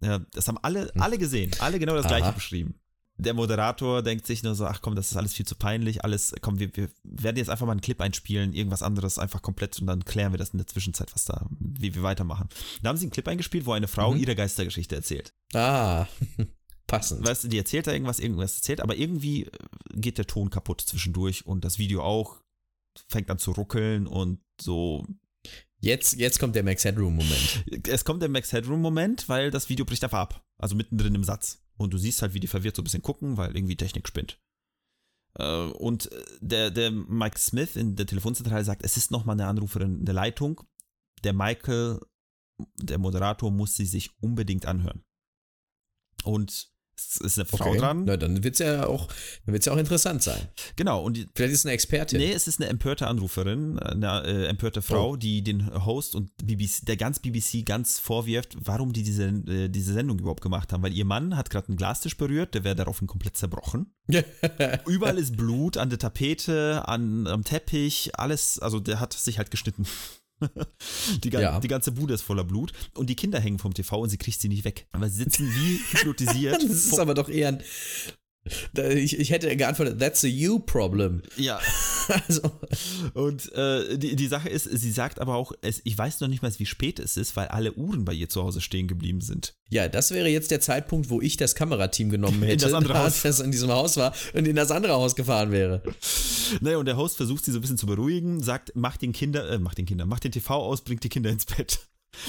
Ja, das haben alle, alle gesehen, alle genau das Aha. gleiche beschrieben. Der Moderator denkt sich nur so, ach komm, das ist alles viel zu peinlich, alles, komm, wir, wir werden jetzt einfach mal einen Clip einspielen, irgendwas anderes einfach komplett und dann klären wir das in der Zwischenzeit, was da, wie wir weitermachen. Da haben sie einen Clip eingespielt, wo eine Frau Mhm. ihre Geistergeschichte erzählt. Ah, <laughs> passend. Weißt du, die erzählt da irgendwas, irgendwas erzählt, aber irgendwie äh, geht der Ton kaputt zwischendurch und das Video auch fängt an zu ruckeln und so Jetzt, jetzt kommt der Max Headroom-Moment. Es kommt der Max Headroom-Moment, weil das Video bricht einfach ab. Also mittendrin im Satz. und du siehst halt, wie die verwirrt so ein bisschen gucken, weil irgendwie Technik spinnt. Äh, und der, der Mike Smith in der Telefonzentrale sagt, es ist nochmal eine Anruferin in der Leitung. Der Michael, der Moderator, muss sie sich unbedingt anhören. Und ist eine Frau Okay. dran. Na, dann wird es ja auch, dann wird's ja auch interessant sein. Genau, und die, Vielleicht ist es eine Expertin. Nee, es ist eine empörte Anruferin, eine äh, empörte Frau, Oh. die den Host und BBC, der ganz BBC ganz vorwirft, warum die diese, äh, diese Sendung überhaupt gemacht haben. Weil ihr Mann hat gerade einen Glastisch berührt, der wäre daraufhin komplett zerbrochen. <laughs> Überall ist Blut an der Tapete, an, am Teppich, alles, also der hat sich halt geschnitten. <laughs> Die, ga Ja. die ganze Bude ist voller Blut und die Kinder hängen vom TV und sie kriegt sie nicht weg. Weil sie sitzen wie <laughs> hypnotisiert. das ist aber doch eher ein. Ich, ich hätte geantwortet, that's a you problem. ja, <laughs> Also, Und äh, die, die Sache ist, sie sagt aber auch, es, ich weiß noch nicht mal, wie spät es ist, weil alle Uhren bei ihr zu Hause stehen geblieben sind. ja, das wäre jetzt der Zeitpunkt, wo ich das Kamerateam genommen In hätte, das andere Haus. das in diesem Haus war und in das andere Haus gefahren wäre. Naja, und der Host versucht sie so ein bisschen zu beruhigen, sagt, mach den Kinder, äh, mach den Kinder, mach den TV aus, bringt die Kinder ins Bett.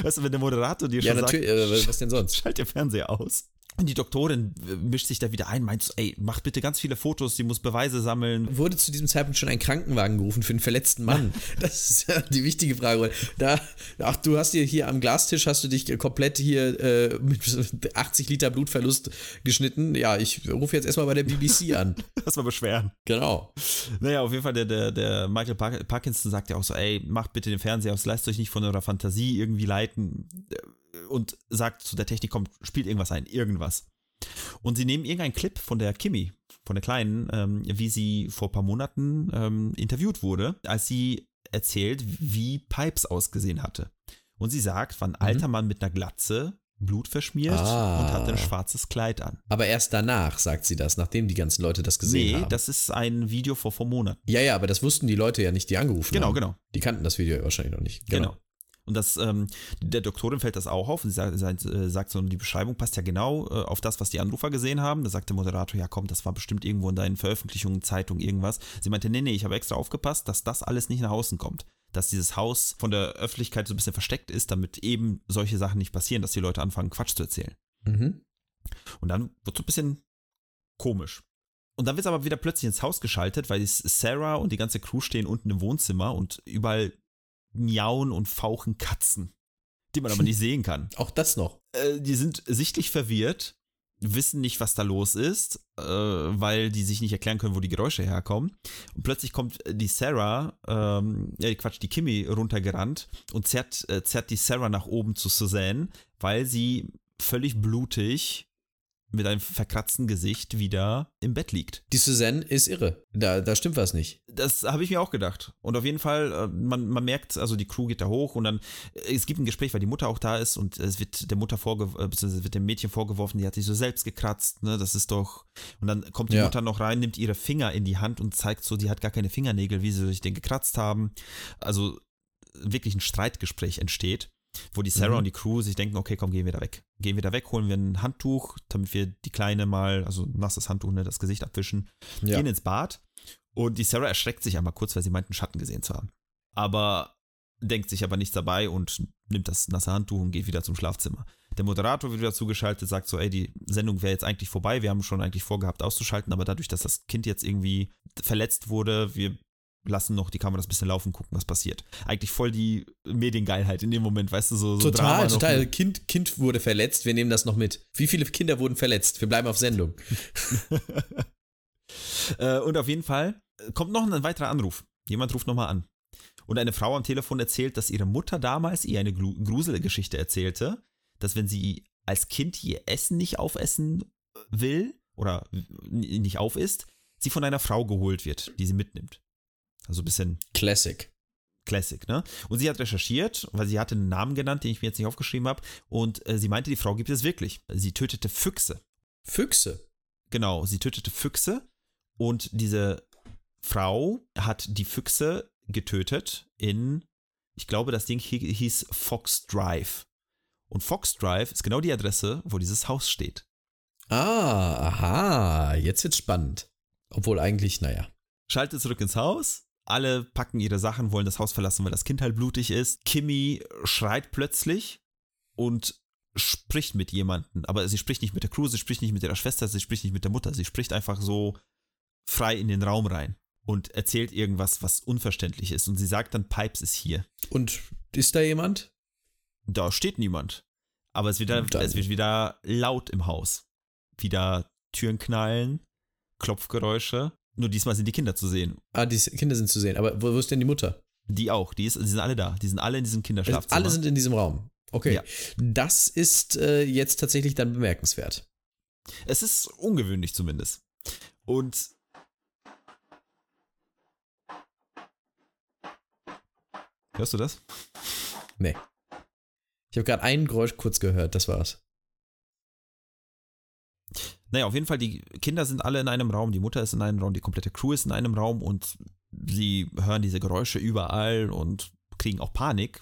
Weißt du, wenn der Moderator dir Ja, schon natürlich, äh, was denn sonst? sagt, schalt den Fernseher aus. Und die Doktorin äh, mischt sich da wieder ein, meint ey, mach bitte ganz viele Fotos, sie muss Beweise sammeln. Wurde zu diesem Zeitpunkt schon ein Krankenwagen gerufen für einen verletzten Mann? <laughs> Das ist ja die wichtige Frage. Da, ach, du hast dir hier am Glastisch, hast du dich komplett hier äh, mit <laughs> 80 Liter Blutverlust geschnitten. Ja, ich rufe jetzt erstmal bei der BBC an. <laughs> Lass mal beschweren. Genau. Naja, auf jeden Fall, der, der, der Michael Park Parkinson sagt ja auch so, ey, macht bitte den Fernseher aus, lasst euch nicht von eurer Fantasie irgendwie leiten und sagt zu der Technik, komm, spielt irgendwas ein, irgendwas. Und sie nehmen irgendeinen Clip von der Kimi, von der Kleinen, ähm, wie sie vor ein paar Monaten ähm, interviewt wurde, als sie erzählt, wie Pipes ausgesehen hatte. Und sie sagt, war ein alter Mann mit einer Glatze, Blut verschmiert Ah. und hatte ein schwarzes Kleid an. Aber erst danach sagt sie das, nachdem die ganzen Leute das gesehen Nee, haben. das ist ein Video vor vor Monaten. ja, ja, aber das wussten die Leute ja nicht, die angerufen Genau, haben. genau. Die kannten das Video wahrscheinlich noch nicht. Genau. Und das, ähm, der Doktorin fällt das auch auf. Sie sagt, sagt, äh, sagt so, die Beschreibung passt ja genau äh, auf das, was die Anrufer gesehen haben. Da sagt der Moderator, ja komm, das war bestimmt irgendwo in deinen Veröffentlichungen, Zeitung, irgendwas. Sie meinte, nee, nee, ich habe extra aufgepasst, dass das alles nicht nach außen kommt. Dass dieses Haus von der Öffentlichkeit so ein bisschen versteckt ist, damit eben solche Sachen nicht passieren, dass die Leute anfangen, Quatsch zu erzählen. Mhm. Und dann wird so ein bisschen komisch. Und dann wird es aber wieder plötzlich ins Haus geschaltet, weil es Sarah und die ganze Crew stehen unten im Wohnzimmer und überall miauen und fauchen Katzen, die man aber nicht <laughs> sehen kann. Auch das noch. Äh, die sind sichtlich verwirrt, wissen nicht, was da los ist, äh, weil die sich nicht erklären können, wo die Geräusche herkommen. Und plötzlich kommt die Sarah, ähm, ja, Quatsch, die Kimi runtergerannt und zerrt, äh, zerrt die Sarah nach oben zu Suzanne, weil sie völlig blutig mit einem verkratzten Gesicht wieder im Bett liegt. Die Suzanne ist irre. Da, da stimmt was nicht. Das habe ich mir auch gedacht. Und auf jeden Fall, äh, man, man merkt, also die Crew geht da hoch und dann, äh, es gibt ein Gespräch, weil die Mutter auch da ist und es wird der Mutter vorgeworfen, beziehungsweise wird dem Mädchen vorgeworfen, die hat sich so selbst gekratzt, ne, das ist doch. Und dann kommt die Ja. Mutter noch rein, nimmt ihre Finger in die Hand und zeigt so, die hat gar keine Fingernägel, wie sie sich den gekratzt haben. Also wirklich ein Streitgespräch entsteht, wo die Sarah Mhm. und die Crew sich denken, okay, komm, gehen wir da weg. Gehen wir da weg, holen wir ein Handtuch, damit wir die Kleine mal, also nasses Handtuch, ne, das Gesicht abwischen Ja. gehen ins Bad und die Sarah erschreckt sich einmal kurz, weil sie meint, einen Schatten gesehen zu haben. Aber denkt sich aber nichts dabei und nimmt das nasse Handtuch und geht wieder zum Schlafzimmer. Der Moderator wird wieder zugeschaltet, sagt so, ey, die Sendung wäre jetzt eigentlich vorbei, wir haben schon eigentlich vorgehabt auszuschalten, aber dadurch, dass das Kind jetzt irgendwie verletzt wurde, wir lassen noch die Kameras ein bisschen laufen, gucken, was passiert. Eigentlich voll die Mediengeilheit in dem Moment, weißt du, so, so Total, total. Kind, kind wurde verletzt, wir nehmen das noch mit. Wie viele Kinder wurden verletzt? Wir bleiben auf Sendung. <laughs> Äh, und auf jeden Fall kommt noch ein weiterer Anruf. Jemand ruft nochmal an. Und eine Frau am Telefon erzählt, dass ihre Mutter damals ihr eine Gru- Gruselgeschichte erzählte, dass wenn sie als Kind ihr Essen nicht aufessen will oder nicht aufisst, sie von einer Frau geholt wird, die sie mitnimmt. Also ein bisschen Classic. Classic, ne? Und sie hat recherchiert, weil sie hatte einen Namen genannt, den ich mir jetzt nicht aufgeschrieben habe. Und äh, sie meinte, die Frau gibt es wirklich. Sie tötete Füchse. Füchse. Genau, sie tötete Füchse und diese Frau hat die Füchse getötet in, ich glaube, das Ding hi- hieß Fox Drive. Und Fox Drive ist genau die Adresse, wo dieses Haus steht. Ah, aha. Jetzt wird's spannend. Obwohl eigentlich, naja. Schaltet zurück ins Haus. Alle packen ihre Sachen, wollen das Haus verlassen, weil das Kind halt blutig ist. Kimmy schreit plötzlich und spricht mit jemandem, aber sie spricht nicht mit der Crew, sie spricht nicht mit ihrer Schwester, sie spricht nicht mit der Mutter, sie spricht einfach so frei in den Raum rein und erzählt irgendwas, was unverständlich ist. Und sie sagt dann, Pipes ist hier. Und ist da jemand? Da steht niemand. Aber es wird, wieder, es wird wieder laut im Haus. Wieder Türen knallen, Klopfgeräusche. Nur diesmal sind die Kinder zu sehen. Ah, die Kinder sind zu sehen. Aber wo, wo ist denn die Mutter? Die auch. Die, ist, die sind alle da. Die sind alle in diesem Also Kinderschlafzimmer. alle sind in diesem Raum. Okay. Ja. Das ist äh, jetzt tatsächlich dann bemerkenswert. Es ist ungewöhnlich zumindest. Und Hörst du das? Nee. Ich habe gerade ein Geräusch kurz gehört, das war's. Naja, auf jeden Fall, die Kinder sind alle in einem Raum, die Mutter ist in einem Raum, die komplette Crew ist in einem Raum und sie hören diese Geräusche überall und kriegen auch Panik.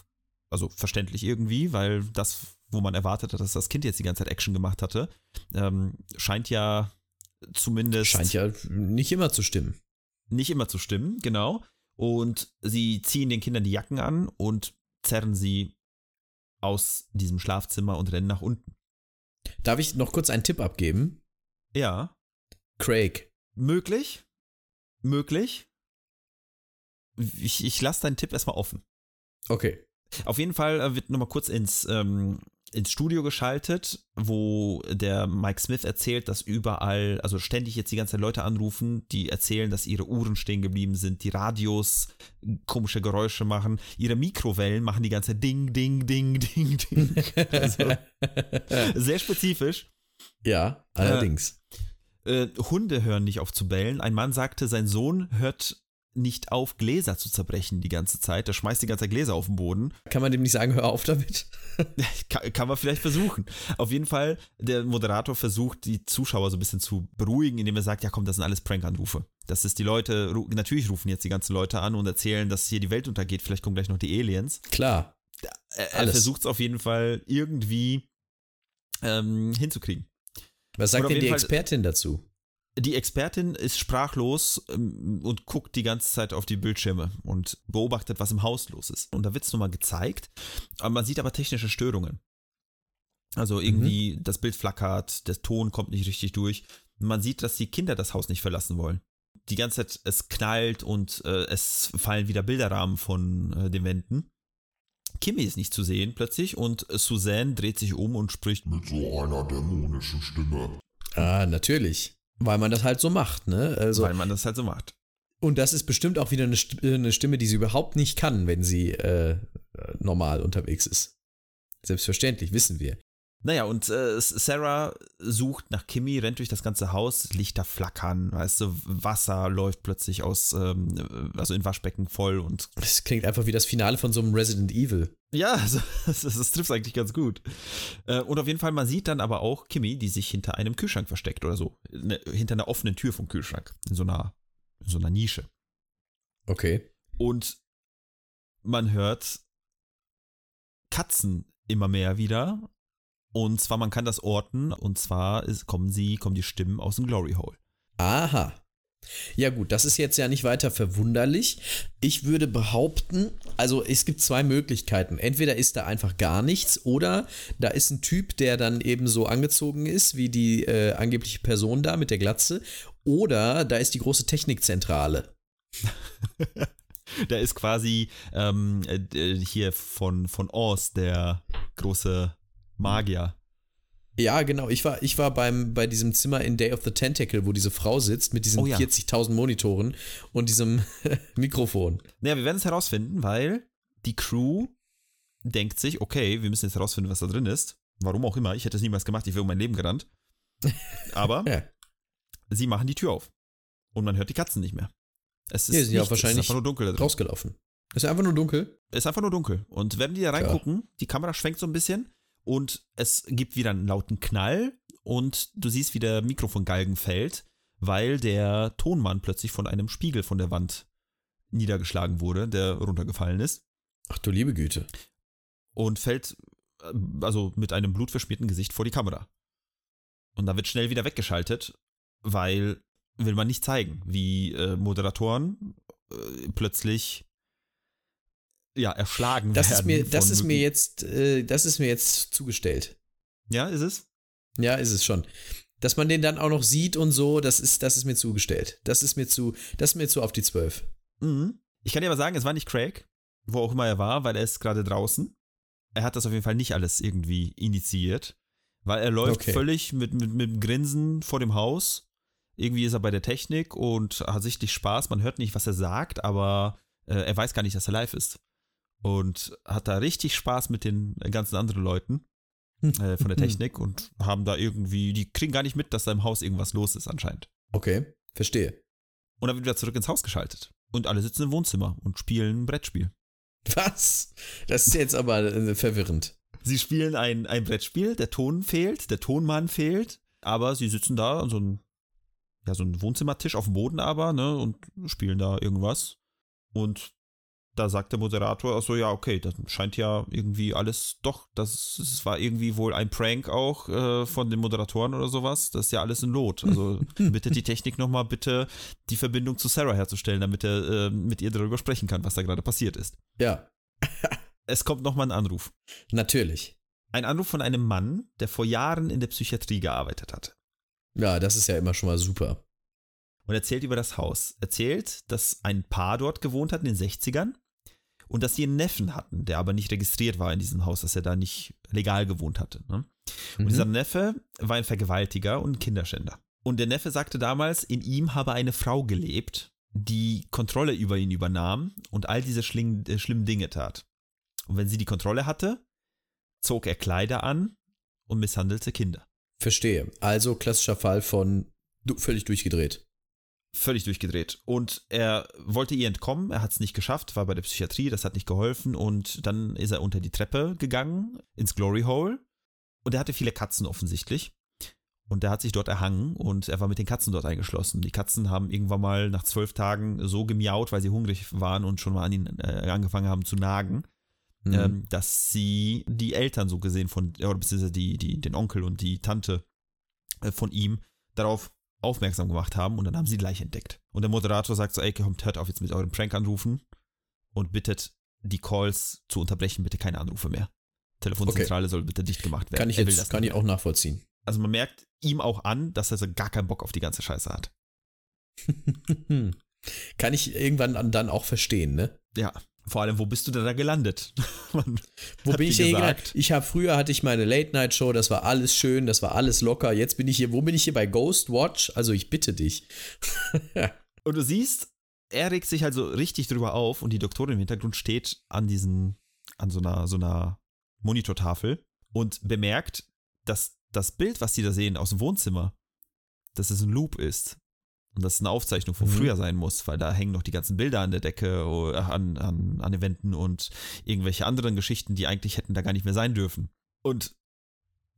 Also verständlich irgendwie, weil das, wo man erwartet hat, dass das Kind jetzt die ganze Zeit Action gemacht hatte, ähm, scheint ja zumindest Scheint ja nicht immer zu stimmen. nicht immer zu stimmen, genau. Und sie ziehen den Kindern die Jacken an und zerren sie aus diesem Schlafzimmer und rennen nach unten. Darf ich noch kurz einen Tipp abgeben? Ja, Craig. möglich. Möglich. Ich, ich lasse deinen Tipp erstmal offen. Okay. Auf jeden Fall äh, wird nochmal kurz ins, ähm, ins Studio geschaltet, wo der Mike Smith erzählt, dass überall, also ständig jetzt die ganze Zeit Leute anrufen, die erzählen, dass ihre Uhren stehen geblieben sind, die Radios komische Geräusche machen, ihre Mikrowellen machen die ganze Ding, Ding, Ding, Ding, Ding. <laughs> Also, sehr spezifisch. Ja, allerdings. Äh, Hunde hören nicht auf zu bellen. Ein Mann sagte, sein Sohn hört nicht auf, Gläser zu zerbrechen die ganze Zeit. Der schmeißt die ganze Zeit Gläser auf den Boden. Kann man dem nicht sagen, hör auf damit? <laughs> Kann, kann man vielleicht versuchen. Auf jeden Fall, der Moderator versucht, die Zuschauer so ein bisschen zu beruhigen, indem er sagt, ja komm, das sind alles Prank-Anrufe. Das ist die Leute, natürlich rufen jetzt die ganzen Leute an und erzählen, dass hier die Welt untergeht. Vielleicht kommen gleich noch die Aliens. Klar. Er, er versucht es auf jeden Fall irgendwie ähm, hinzukriegen. Was sagt denn die Fall- Expertin dazu? Die Expertin ist sprachlos ähm, und guckt die ganze Zeit auf die Bildschirme und beobachtet, was im Haus los ist. Und da wird es nochmal gezeigt, aber man sieht aber technische Störungen. Also irgendwie das Bild flackert, der Ton kommt nicht richtig durch. Man sieht, dass die Kinder das Haus nicht verlassen wollen. Die ganze Zeit, es knallt und äh, es fallen wieder Bilderrahmen von äh, den Wänden. Kimmy ist nicht zu sehen plötzlich und Suzanne dreht sich um und spricht Mit so einer dämonischen Stimme. Ah, natürlich. Weil man das halt so macht, ne? Also, weil man das halt so macht. und das ist bestimmt auch wieder eine, St eine Stimme, die sie überhaupt nicht kann, wenn sie äh, normal unterwegs ist. Selbstverständlich, wissen wir. Naja, und äh, Sarah sucht nach Kimmy, rennt durch das ganze Haus, Lichter flackern, weißt du, Wasser läuft plötzlich aus, ähm, also in Waschbecken voll und Das klingt einfach wie das Finale von so einem Resident Evil. ja, <laughs> also, das, das trifft eigentlich ganz gut. Äh, und auf jeden Fall, man sieht dann aber auch Kimmy, die sich hinter einem Kühlschrank versteckt oder so, ne, hinter einer offenen Tür vom Kühlschrank, in so einer, in so einer Nische. Okay. Und man hört Katzen immer mehr wieder. Und zwar, man kann das orten, und zwar ist, kommen sie, kommen die Stimmen aus dem Glory Hole. Aha. Ja gut, das ist jetzt ja nicht weiter verwunderlich. Ich würde behaupten, also es gibt zwei Möglichkeiten. Entweder ist da einfach gar nichts oder da ist ein Typ, der dann eben so angezogen ist wie die äh, angebliche Person da mit der Glatze. Oder da ist die große Technikzentrale. <laughs> Da ist quasi ähm, äh, hier von, von Oz der große Magier. Ja, genau. Ich war, ich war beim, bei diesem Zimmer in Day of the Tentacle, wo diese Frau sitzt mit diesen Oh ja. 40.000 Monitoren und diesem <laughs> Mikrofon. Naja, wir werden es herausfinden, weil die Crew denkt sich, okay, wir müssen jetzt herausfinden, was da drin ist. Warum auch immer, ich hätte es niemals gemacht, ich wäre um mein Leben gerannt. Aber <laughs> Ja. sie machen die Tür auf. Und man hört die Katzen nicht mehr. Es ist, Ja, sind ja wahrscheinlich es ist einfach nur dunkel da drin. Rausgelaufen. Ist einfach nur dunkel. Es ist einfach nur dunkel. Und während die da reingucken, die Kamera schwenkt so ein bisschen und es gibt wieder einen lauten Knall und du siehst, wie der Mikrofongalgen fällt, weil der Tonmann plötzlich von einem Spiegel von der Wand niedergeschlagen wurde, der runtergefallen ist Ach du liebe Güte. und fällt äh, also mit einem blutverschmierten Gesicht vor die Kamera. Und da wird schnell wieder weggeschaltet, weil will man nicht zeigen, wie äh, Moderatoren äh, plötzlich ja erschlagen Das werden. ist mir, das ist mir jetzt, äh, das ist mir jetzt zugestellt. Ja, ist es? Ja, ist es schon. Dass man den dann auch noch sieht und so, das ist, das ist mir zugestellt. Das ist mir zu, das ist mir zu auf die 12. Mhm. Ich kann dir aber sagen, es war nicht Craig, wo auch immer er war, weil er ist gerade draußen. Er hat das auf jeden Fall nicht alles irgendwie initiiert, weil er läuft Okay. völlig mit, mit, mit dem Grinsen vor dem Haus. Irgendwie ist er bei der Technik und hat sichtlich Spaß. Man hört nicht, was er sagt, aber äh, er weiß gar nicht, dass er live ist. Und hat da richtig Spaß mit den ganzen anderen Leuten äh, von der Technik und haben da irgendwie, die kriegen gar nicht mit, dass da im Haus irgendwas los ist anscheinend. Okay, verstehe. Und dann wird wieder zurück ins Haus geschaltet. Und alle sitzen im Wohnzimmer und spielen ein Brettspiel. Was? Das ist jetzt aber äh, verwirrend. Sie spielen ein, ein Brettspiel, der Ton fehlt, der Tonmann fehlt, aber sie sitzen da an so einem, ja, so einem Wohnzimmertisch auf dem Boden aber, ne, und spielen da irgendwas. Und da sagt der Moderator, ach so, ja, okay, das scheint ja irgendwie alles, doch, das, es war irgendwie wohl ein Prank auch äh, von den Moderatoren oder sowas, das ist ja alles in Lot. Also <laughs> bitte die Technik nochmal, bitte die Verbindung zu Sarah herzustellen, damit er äh, mit ihr darüber sprechen kann, was da gerade passiert ist. Ja, <laughs> Es kommt nochmal ein Anruf. natürlich. Ein Anruf von einem Mann, der vor Jahren in der Psychiatrie gearbeitet hat. Ja, das ist ja immer schon mal super. Und erzählt über das Haus. Erzählt, dass ein Paar dort gewohnt hat in den 60ern und dass sie einen Neffen hatten, der aber nicht registriert war in diesem Haus, dass er da nicht legal gewohnt hatte. Ne? Und Mhm. dieser Neffe war ein Vergewaltiger und ein Kinderschänder. Und der Neffe sagte damals, in ihm habe eine Frau gelebt, die Kontrolle über ihn übernahm und all diese schling, äh, schlimmen Dinge tat. Und wenn sie die Kontrolle hatte, zog er Kleider an und misshandelte Kinder. Verstehe. Also klassischer Fall von du, völlig durchgedreht. Völlig durchgedreht. Und er wollte ihr entkommen, er hat es nicht geschafft, war bei der Psychiatrie, das hat nicht geholfen und dann ist er unter die Treppe gegangen, ins Glory Hole und er hatte viele Katzen offensichtlich. Und er hat sich dort erhangen und er war mit den Katzen dort eingeschlossen. Die Katzen haben irgendwann mal nach zwölf Tagen so gemiaut, weil sie hungrig waren und schon mal an ihn äh, angefangen haben zu nagen, Mhm. ähm, dass sie die Eltern so gesehen von, oder beziehungsweise die, die, den Onkel und die Tante äh, von ihm darauf aufmerksam gemacht haben und dann haben sie die Leiche entdeckt. Und der Moderator sagt so, ey, kommt, hört auf jetzt mit euren Prank-Anrufen und bittet die Calls zu unterbrechen, bitte keine Anrufe mehr. Telefonzentrale soll bitte dicht gemacht werden. kann ich jetzt, das kann ich auch nachvollziehen. Also man merkt ihm auch an, dass er so gar keinen Bock auf die ganze Scheiße hat. <laughs> Kann ich irgendwann dann auch verstehen, ne? Ja, vor allem, wo bist du denn da gelandet? <laughs> Wo bin ich denn gelandet? Ich habe früher hatte ich meine Late Night Show, das war alles schön, das war alles locker. Jetzt bin ich hier, wo bin ich hier bei Ghost Watch? Also ich bitte dich. <laughs> Und du siehst, er regt sich halt so richtig drüber auf und die Doktorin im Hintergrund steht an diesen, an so einer, so einer Monitortafel und bemerkt, dass das Bild, was sie da sehen aus dem Wohnzimmer, dass es ein Loop ist. Und dass es eine Aufzeichnung von Mhm. früher sein muss, weil da hängen noch die ganzen Bilder an der Decke, oh, an, an, an den Wänden und irgendwelche anderen Geschichten, die eigentlich hätten da gar nicht mehr sein dürfen. Und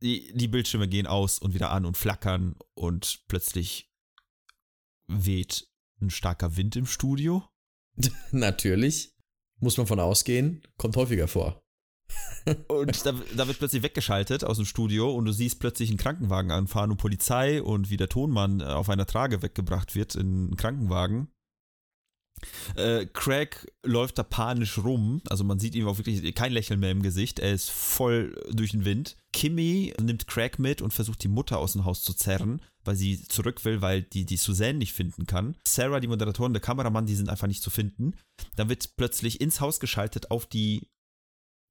die, die Bildschirme gehen aus und wieder an und flackern und plötzlich weht ein starker Wind im Studio. <laughs> Natürlich. Muss man von ausgehen. Kommt häufiger vor. Und da, da wird plötzlich weggeschaltet aus dem Studio und du siehst plötzlich einen Krankenwagen anfahren und Polizei und wie der Tonmann äh, auf einer Trage weggebracht wird in einen Krankenwagen. Äh, Craig läuft da panisch rum, also man sieht ihm auch wirklich kein Lächeln mehr im Gesicht, er ist voll durch den Wind. Kimmy nimmt Craig mit und versucht die Mutter aus dem Haus zu zerren, weil sie zurück will, weil die die Suzanne nicht finden kann. Sarah, die Moderatorin, der Kameramann, die sind einfach nicht zu finden. Dann wird plötzlich ins Haus geschaltet auf die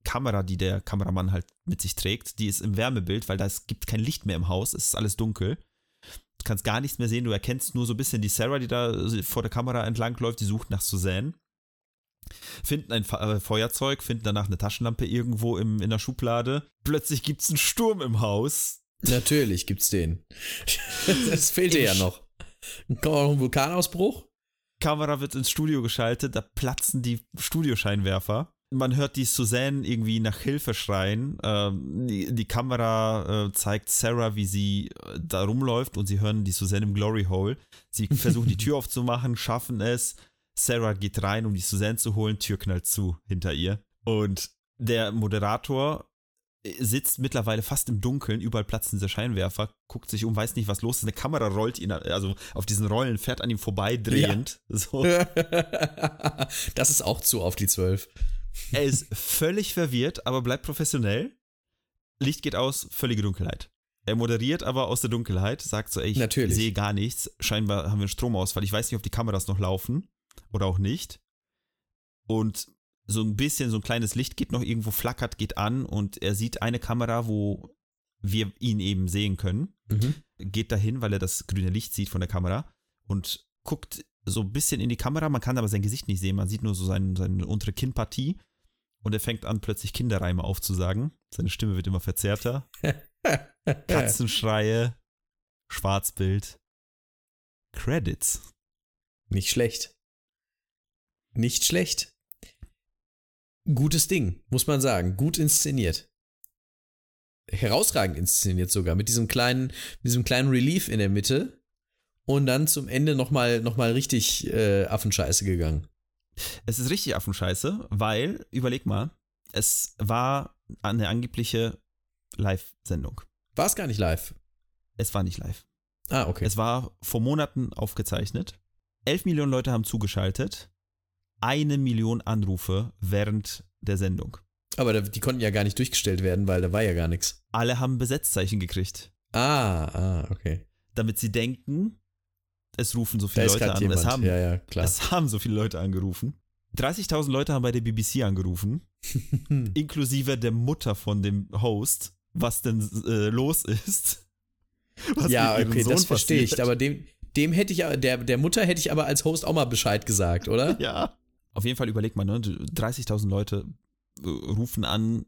Kamera, die der Kameramann halt mit sich trägt, die ist im Wärmebild, weil da es gibt kein Licht mehr im Haus, es ist alles dunkel. Du kannst gar nichts mehr sehen, du erkennst nur so ein bisschen die Sarah, die da vor der Kamera entlang läuft, die sucht nach Suzanne. Finden ein äh, Feuerzeug, finden danach eine Taschenlampe irgendwo im, in der Schublade. Plötzlich gibt es einen Sturm im Haus. Natürlich gibt's den. <laughs> Das fehlte ja noch. Kommt noch ein Vulkanausbruch? Kamera wird ins Studio geschaltet, da platzen die Studioscheinwerfer. Man hört die Suzanne irgendwie nach Hilfe schreien. Ähm, die, die Kamera äh, zeigt Sarah, wie sie äh, da rumläuft und sie hören die Suzanne im Glory Hole. Sie <laughs> versuchen die Tür aufzumachen, schaffen es. Sarah geht rein, um die Suzanne zu holen, Tür knallt zu hinter ihr. Und der Moderator äh, sitzt mittlerweile fast im Dunkeln, überall platzen diese Scheinwerfer, guckt sich um, weiß nicht, was los ist. Eine Kamera rollt ihn, also auf diesen Rollen fährt an ihm vorbei, drehend. So. <laughs> das ist auch zu auf die 12. Er ist völlig verwirrt, aber bleibt professionell. Licht geht aus, völlige Dunkelheit. Er moderiert aber aus der Dunkelheit, sagt so, ey, ich Natürlich. sehe gar nichts. Scheinbar haben wir einen Stromausfall. Ich weiß nicht, ob die Kameras noch laufen oder auch nicht. Und so ein bisschen, so ein kleines Licht geht noch irgendwo, flackert, geht an und er sieht eine Kamera, wo wir ihn eben sehen können. Mhm. Geht dahin, weil er das grüne Licht sieht von der Kamera und guckt so ein bisschen in die Kamera. Man kann aber sein Gesicht nicht sehen. Man sieht nur so sein, seine untere Kinnpartie. Und er fängt an, plötzlich Kinderreime aufzusagen. Seine Stimme wird immer verzerrter. <laughs> Katzenschreie, Schwarzbild, Credits. Nicht schlecht. Nicht schlecht. Gutes Ding, muss man sagen. Gut inszeniert. Herausragend inszeniert sogar. Mit diesem kleinen, mit diesem kleinen Relief in der Mitte. Und dann zum Ende nochmal noch mal richtig äh, Affenscheiße gegangen. Es ist richtig Affenscheiße, weil, überleg mal, es war eine angebliche Live-Sendung. War es gar nicht live? Es war nicht live. Ah, okay. Es war vor Monaten aufgezeichnet. Elf Millionen Leute haben zugeschaltet. Eine Million Anrufe während der Sendung. Aber die konnten ja gar nicht durchgestellt werden, weil da war ja gar nichts. Alle haben Besetzzeichen gekriegt, Ah, ah, okay. damit sie denken, es rufen so viele Leute an. jemand. Es haben, ja, ja, es haben so viele Leute angerufen. 30.000 Leute haben bei der BBC angerufen, <laughs> inklusive der Mutter von dem Host, was denn äh, los ist. <laughs> Was ja, okay, Sohn das verstehe ich. Aber dem, dem hätte ich, der, der Mutter hätte ich aber als Host auch mal Bescheid gesagt, oder? <laughs> Ja. Auf jeden Fall überleg mal, ne? 30.000 Leute äh, rufen an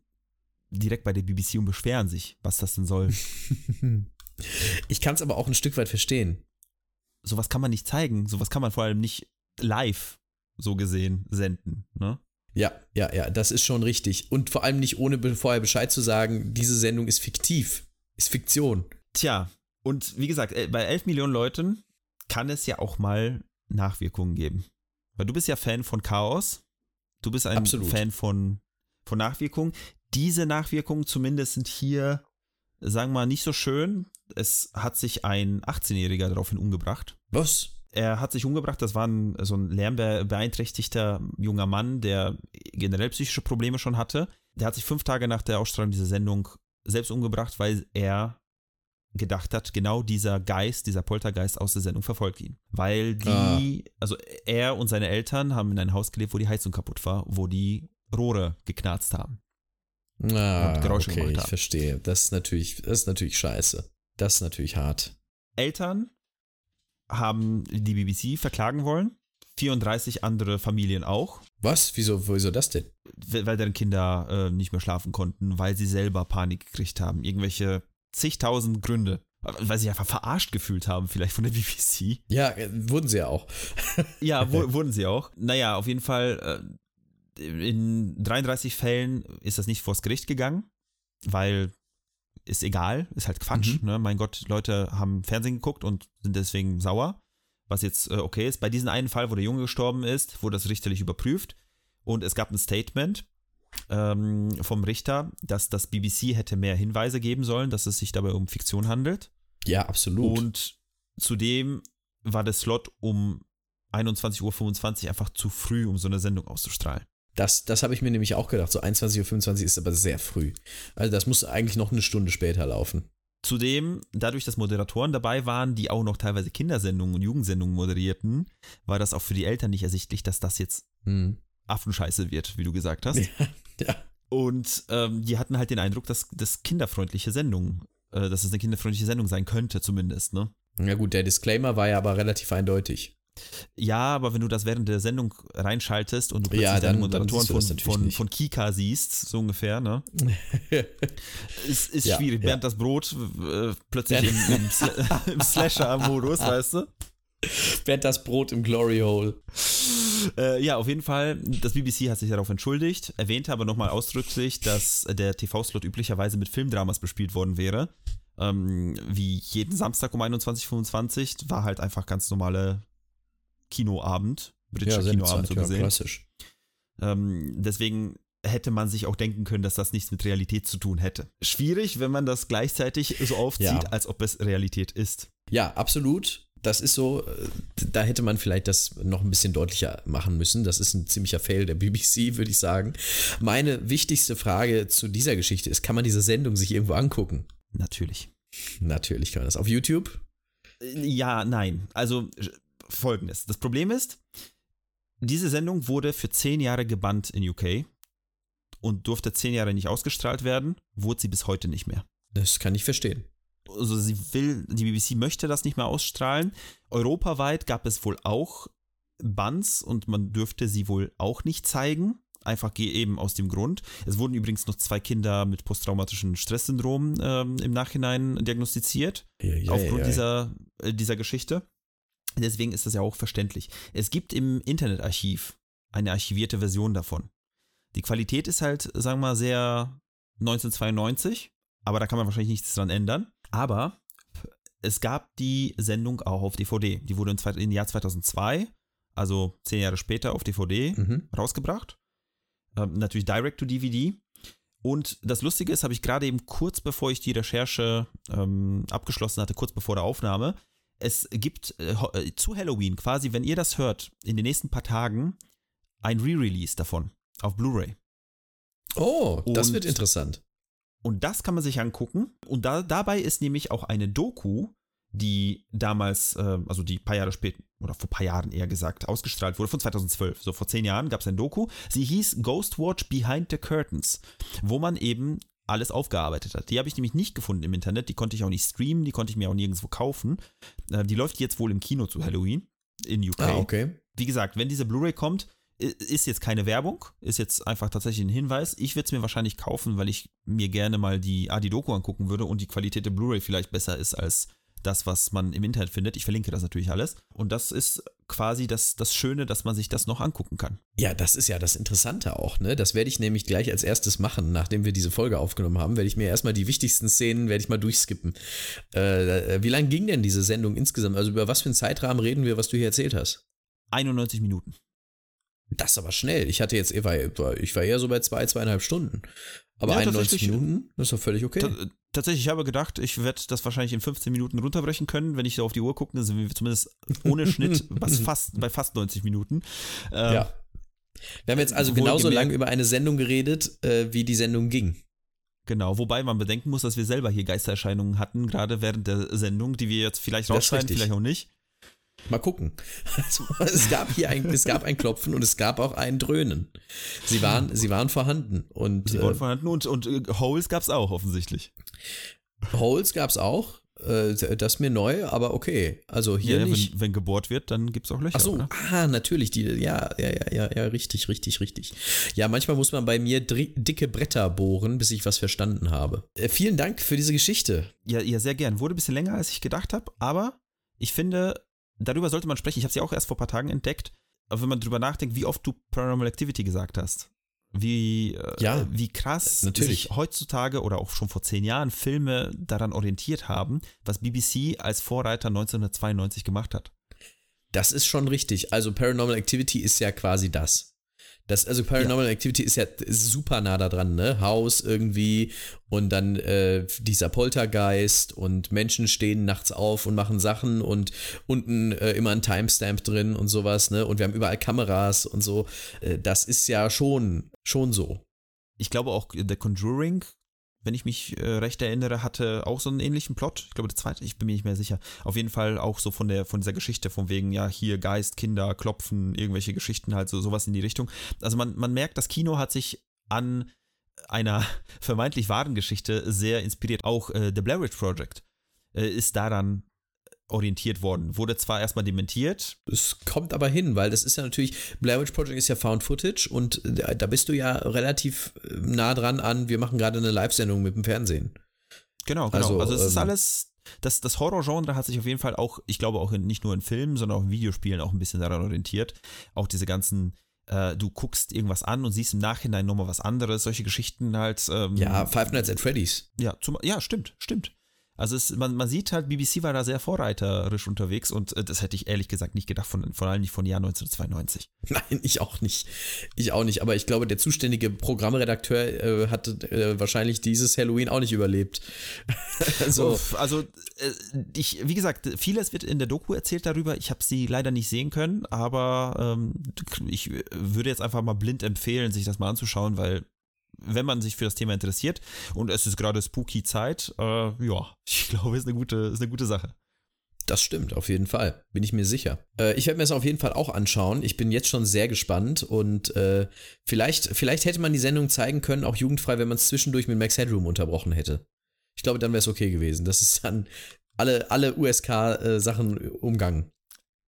direkt bei der BBC und beschweren sich, was das denn soll. Ich kann es aber auch ein Stück weit verstehen. Sowas kann man nicht zeigen, sowas kann man vor allem nicht live so gesehen senden, ne? Ja, ja, ja, das ist schon richtig. Und vor allem nicht ohne vorher Bescheid zu sagen, diese Sendung ist fiktiv. Ist Fiktion. Tja, und wie gesagt, äh, bei 11 Millionen Leuten kann es ja auch mal Nachwirkungen geben. Weil du bist ja Fan von Chaos, du bist ein Absolut. Fan von, von Nachwirkungen. Diese Nachwirkungen zumindest sind hier, sagen wir mal, nicht so schön. Es hat sich ein 18-Jähriger daraufhin umgebracht. Was? Er hat sich umgebracht, das war ein, so ein lärmbeeinträchtigter junger Mann, der generell psychische Probleme schon hatte. Der hat sich fünf Tage nach der Ausstrahlung dieser Sendung selbst umgebracht, weil er gedacht hat, genau dieser Geist, dieser Poltergeist aus der Sendung verfolgt ihn. Weil die, also er und seine Eltern haben in einem Haus gelebt, wo die Heizung kaputt war, wo die Rohre geknarzt haben. Ah, Und Geräusche okay, gemacht ich haben. verstehe. Das ist natürlich, das ist natürlich scheiße. Das ist natürlich hart. Eltern haben die BBC verklagen wollen, 34 andere Familien auch, Was? Wieso, wieso das denn? weil deren Kinder äh, nicht mehr schlafen konnten, weil sie selber Panik gekriegt haben. Irgendwelche zigtausend Gründe. Weil sie einfach verarscht gefühlt haben, vielleicht von der BBC. Ja, äh, wurden sie ja auch. <laughs> Ja, wo, <laughs> wurden sie auch. Naja, auf jeden Fall, äh, in 33 Fällen ist das nicht vors Gericht gegangen, weil ist egal, ist halt Quatsch. Mhm. Ne? Mein Gott, Leute haben Fernsehen geguckt und sind deswegen sauer, was jetzt äh, okay ist. Bei diesem einen Fall, wo der Junge gestorben ist, wurde das richterlich überprüft und es gab ein Statement ähm, vom Richter, dass das BBC hätte mehr Hinweise geben sollen, dass es sich dabei um Fiktion handelt. Ja, absolut. Und zudem war der Slot um 21.25 Uhr einfach zu früh, um so eine Sendung auszustrahlen. Das, das habe ich mir nämlich auch gedacht. So 21.25 Uhr ist aber sehr früh. Also das muss eigentlich noch eine Stunde später laufen. Zudem, dadurch, dass Moderatoren dabei waren, die auch noch teilweise Kindersendungen und Jugendsendungen moderierten, war das auch für die Eltern nicht ersichtlich, dass das jetzt Hm. Affenscheiße wird, wie du gesagt hast. <laughs> Ja, ja. Und ähm, die hatten halt den Eindruck, dass das kinderfreundliche Sendung, äh, dass es eine kinderfreundliche Sendung sein könnte, zumindest, ne? Ja gut, der Disclaimer war ja aber relativ eindeutig. Ja, aber wenn du das während der Sendung reinschaltest und du plötzlich Ja, deine dann- dann Moderatoren das von, von, von Kika siehst, so ungefähr, ne? <laughs> ist, ist Ja, schwierig. ja. Bernd das Brot äh, plötzlich im, im, im Slasher-Modus, <laughs> weißt du? Werd das Brot im Glory Hole. Äh, ja, auf jeden Fall. Das BBC hat sich darauf entschuldigt, erwähnte aber nochmal ausdrücklich, dass der TV-Slot üblicherweise mit Filmdramas bespielt worden wäre. Ähm, wie jeden Samstag um 21.25 war halt einfach ganz normale Kinoabend. Britischer Kinoabend so ja, gesehen. klassisch. Ähm, deswegen hätte man sich auch denken können, dass das nichts mit Realität zu tun hätte. Schwierig, wenn man das gleichzeitig so aufzieht, Ja. als ob es Realität ist. Ja, absolut. das ist so, äh, da hätte man vielleicht das noch ein bisschen deutlicher machen müssen. Das ist ein ziemlicher Fail der BBC, würde ich sagen. Meine wichtigste Frage zu dieser Geschichte ist, kann man diese Sendung sich irgendwo angucken? Natürlich. Natürlich kann man das. Auf YouTube? Ja, nein. Also folgendes. Das Problem ist, diese Sendung wurde für zehn Jahre gebannt in UK und durfte zehn Jahre nicht ausgestrahlt werden, wurde sie bis heute nicht mehr. Das kann ich verstehen. Also sie will, die BBC möchte das nicht mehr ausstrahlen. Europaweit gab es wohl auch Bans und man dürfte sie wohl auch nicht zeigen. Einfach eben aus dem Grund. Es wurden übrigens noch zwei Kinder mit posttraumatischem Stresssyndrom ähm, im Nachhinein diagnostiziert. Ja, ja, aufgrund ja, Dieser, äh, dieser Geschichte. Deswegen ist das ja auch verständlich. Es gibt im Internetarchiv eine archivierte Version davon. Die Qualität ist halt, sagen wir mal, sehr 1992, aber da kann man wahrscheinlich nichts dran ändern. Aber es gab die Sendung auch auf DVD. Die wurde im Jahr 2002, also zehn Jahre später, auf DVD Mhm. rausgebracht. Ähm, natürlich direct to DVD. Und das Lustige ist, habe ich gerade eben kurz bevor ich die Recherche ähm, abgeschlossen hatte, kurz bevor der Aufnahme, es gibt äh, äh, zu Halloween quasi, wenn ihr das hört, in den nächsten paar Tagen ein Re-Release davon auf Blu-ray. Oh, das Und- wird interessant. Und das kann man sich angucken. Und da, dabei ist nämlich auch eine Doku, die damals, äh, also die paar Jahre später, oder vor paar Jahren eher gesagt, ausgestrahlt wurde, von 2012. So vor zehn Jahren gab es eine Doku. Sie hieß Ghostwatch Behind the Curtains, wo man eben alles aufgearbeitet hat. Die habe ich nämlich nicht gefunden im Internet, die konnte ich auch nicht streamen, die konnte ich mir auch nirgendwo kaufen. Äh, die läuft jetzt wohl im Kino zu Halloween in UK. Ah, okay. Wie gesagt, wenn diese Blu-ray kommt, ist jetzt keine Werbung, ist jetzt einfach tatsächlich ein Hinweis. Ich würde es mir wahrscheinlich kaufen, weil ich mir gerne mal die Adi Doku angucken würde und die Qualität der Blu-ray vielleicht besser ist als das, was man im Internet findet. Ich verlinke das natürlich alles. Und das ist quasi das, das Schöne, dass man sich das noch angucken kann. Ja, das ist ja das Interessante auch, ne? Das werde ich nämlich gleich als erstes machen, nachdem wir diese Folge aufgenommen haben, werde ich mir erstmal die wichtigsten Szenen, werde ich mal durchskippen. Äh, wie lang ging denn diese Sendung insgesamt? Also über was für einen Zeitrahmen reden wir, was du hier erzählt hast? 91 Minuten. Das ist aber schnell. Ich hatte jetzt, ich war, ich war eher so bei zwei, zweieinhalb Stunden. Aber Ja, 91 tatsächlich. Minuten, das ist doch völlig okay. Ta- Tatsächlich, ich habe gedacht, ich werde das wahrscheinlich in 15 Minuten runterbrechen können. Wenn ich so auf die Uhr gucke, dann sind wir zumindest ohne Schnitt <laughs> was fast, bei fast 90 Minuten. Ähm, ja. Wir haben jetzt also genauso wohlgemerkt- lang über eine Sendung geredet, äh, wie die Sendung ging. Genau, wobei man bedenken muss, dass wir selber hier Geistererscheinungen hatten, gerade während der Sendung, die wir jetzt vielleicht rausschneiden, vielleicht auch nicht. Mal gucken. Also, es gab hier ein, es gab ein Klopfen und es gab auch ein Dröhnen. Sie waren, sie waren vorhanden. Und Sie äh, wurden vorhanden und, und äh, Holes gab es auch offensichtlich. Holes gab es auch. Äh, das ist mir neu, aber okay. Also hier Ja, nicht. wenn, wenn gebohrt wird, dann gibt es auch Löcher. Ach so, oder? ah, natürlich, die, ja, ja, ja, ja, ja, richtig, richtig, richtig. Ja, manchmal muss man bei mir dicke Bretter bohren, bis ich was verstanden habe. Äh, vielen Dank für diese Geschichte. Ja, ja, sehr gern. Wurde ein bisschen länger, als ich gedacht habe, aber ich finde, darüber sollte man sprechen. Ich habe sie auch erst vor ein paar Tagen entdeckt. Aber wenn man drüber nachdenkt, wie oft du Paranormal Activity gesagt hast, wie, äh, Ja, wie krass natürlich. sich heutzutage oder auch schon vor zehn Jahren Filme daran orientiert haben, was BBC als Vorreiter 1992 gemacht hat. Das ist schon richtig. Also Paranormal Activity ist ja quasi das. Das, also Paranormal Activity ist ja super nah da dran, ne? Haus irgendwie und dann äh, dieser Poltergeist und Menschen stehen nachts auf und machen Sachen und unten äh, immer ein Timestamp drin und sowas, ne? Und wir haben überall Kameras und so. Äh, das ist ja schon, schon so. Ich glaube auch The Conjuring, wenn ich mich äh, recht erinnere, hatte auch so einen ähnlichen Plot. Ich glaube, der zweite, ich bin mir nicht mehr sicher. Auf jeden Fall auch so von der von dieser Geschichte, von wegen, ja, hier Geist, Kinder, Klopfen, irgendwelche Geschichten, halt so sowas in die Richtung. Also man, man merkt, das Kino hat sich an einer <laughs> vermeintlich wahren Geschichte sehr inspiriert. Auch äh, The Blair Witch Project äh, ist daran orientiert worden. Wurde zwar erstmal dementiert, Es kommt aber hin, weil das ist ja natürlich, Blair Witch Project ist ja Found Footage und da da bist du ja relativ äh, nah dran an, wir machen gerade eine Live-Sendung mit dem Fernsehen. Genau, genau. Also, Also, es ist ähm, alles, das, das Horror-Genre hat sich auf jeden Fall auch, ich glaube auch in, nicht nur in Filmen, sondern auch in Videospielen auch ein bisschen daran orientiert. Auch diese ganzen, äh, du guckst irgendwas an und siehst im Nachhinein nochmal was anderes, solche Geschichten halt. Ähm, Ja, Five Nights at Freddy's. ja, zum, ja, stimmt, stimmt. Also es, man, man sieht halt, BBC war da sehr vorreiterisch unterwegs und äh, das hätte ich ehrlich gesagt nicht gedacht, von, vor allem nicht von Jahr 1992. <laughs> Nein, ich auch nicht. Ich auch nicht. Aber ich glaube, der zuständige Programmredakteur äh, hat äh, wahrscheinlich dieses Halloween auch nicht überlebt. <laughs> also, also äh, ich, wie gesagt, vieles wird in der Doku erzählt darüber. Ich habe sie leider nicht sehen können, aber ähm, ich würde jetzt einfach mal blind empfehlen, sich das mal anzuschauen, weil wenn man sich für das Thema interessiert und es ist gerade spooky Zeit, äh, ja, <laughs> ich glaube, ist eine gute, ist eine gute Sache. Das stimmt, auf jeden Fall. Bin ich mir sicher. Äh, ich werde mir das auf jeden Fall auch anschauen. Ich bin jetzt schon sehr gespannt und äh, vielleicht, vielleicht hätte man die Sendung zeigen können, auch jugendfrei, wenn man es zwischendurch mit Max Headroom unterbrochen hätte. Ich glaube, dann wäre es okay gewesen. Das ist dann alle, alle USK-Sachen äh, umgangen.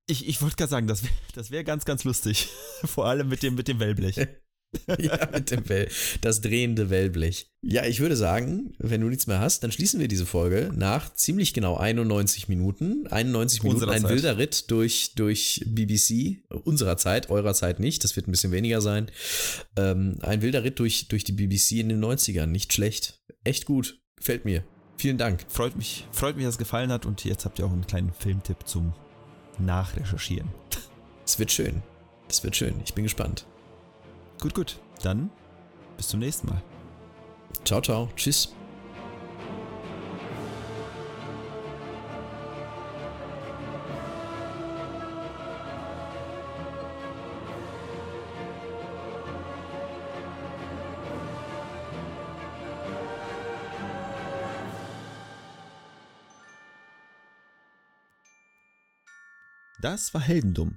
Ich, ich wollte gerade sagen, das wäre das wär ganz, ganz lustig. <laughs> Vor allem mit dem, mit dem Wellblech. <laughs> <laughs> ja, mit dem Well, das drehende Wellblech. Ja, ich würde sagen, wenn du nichts mehr hast, dann schließen wir diese Folge nach ziemlich genau 91 Minuten. 91 Minuten, ein Zeit. wilder Ritt durch, durch BBC, unserer Zeit, eurer Zeit nicht, das wird ein bisschen weniger sein. Ähm, ein wilder Ritt durch, durch die BBC in den 90ern, nicht schlecht. Echt gut, gefällt mir. Vielen Dank. Freut mich, freut mich, dass es gefallen hat und jetzt habt ihr auch einen kleinen Filmtipp zum Nachrecherchieren. Es wird schön. Es wird schön. Ich bin gespannt. Gut, gut. Dann bis zum nächsten Mal. Ciao, ciao. Tschüss. Das war Heldendum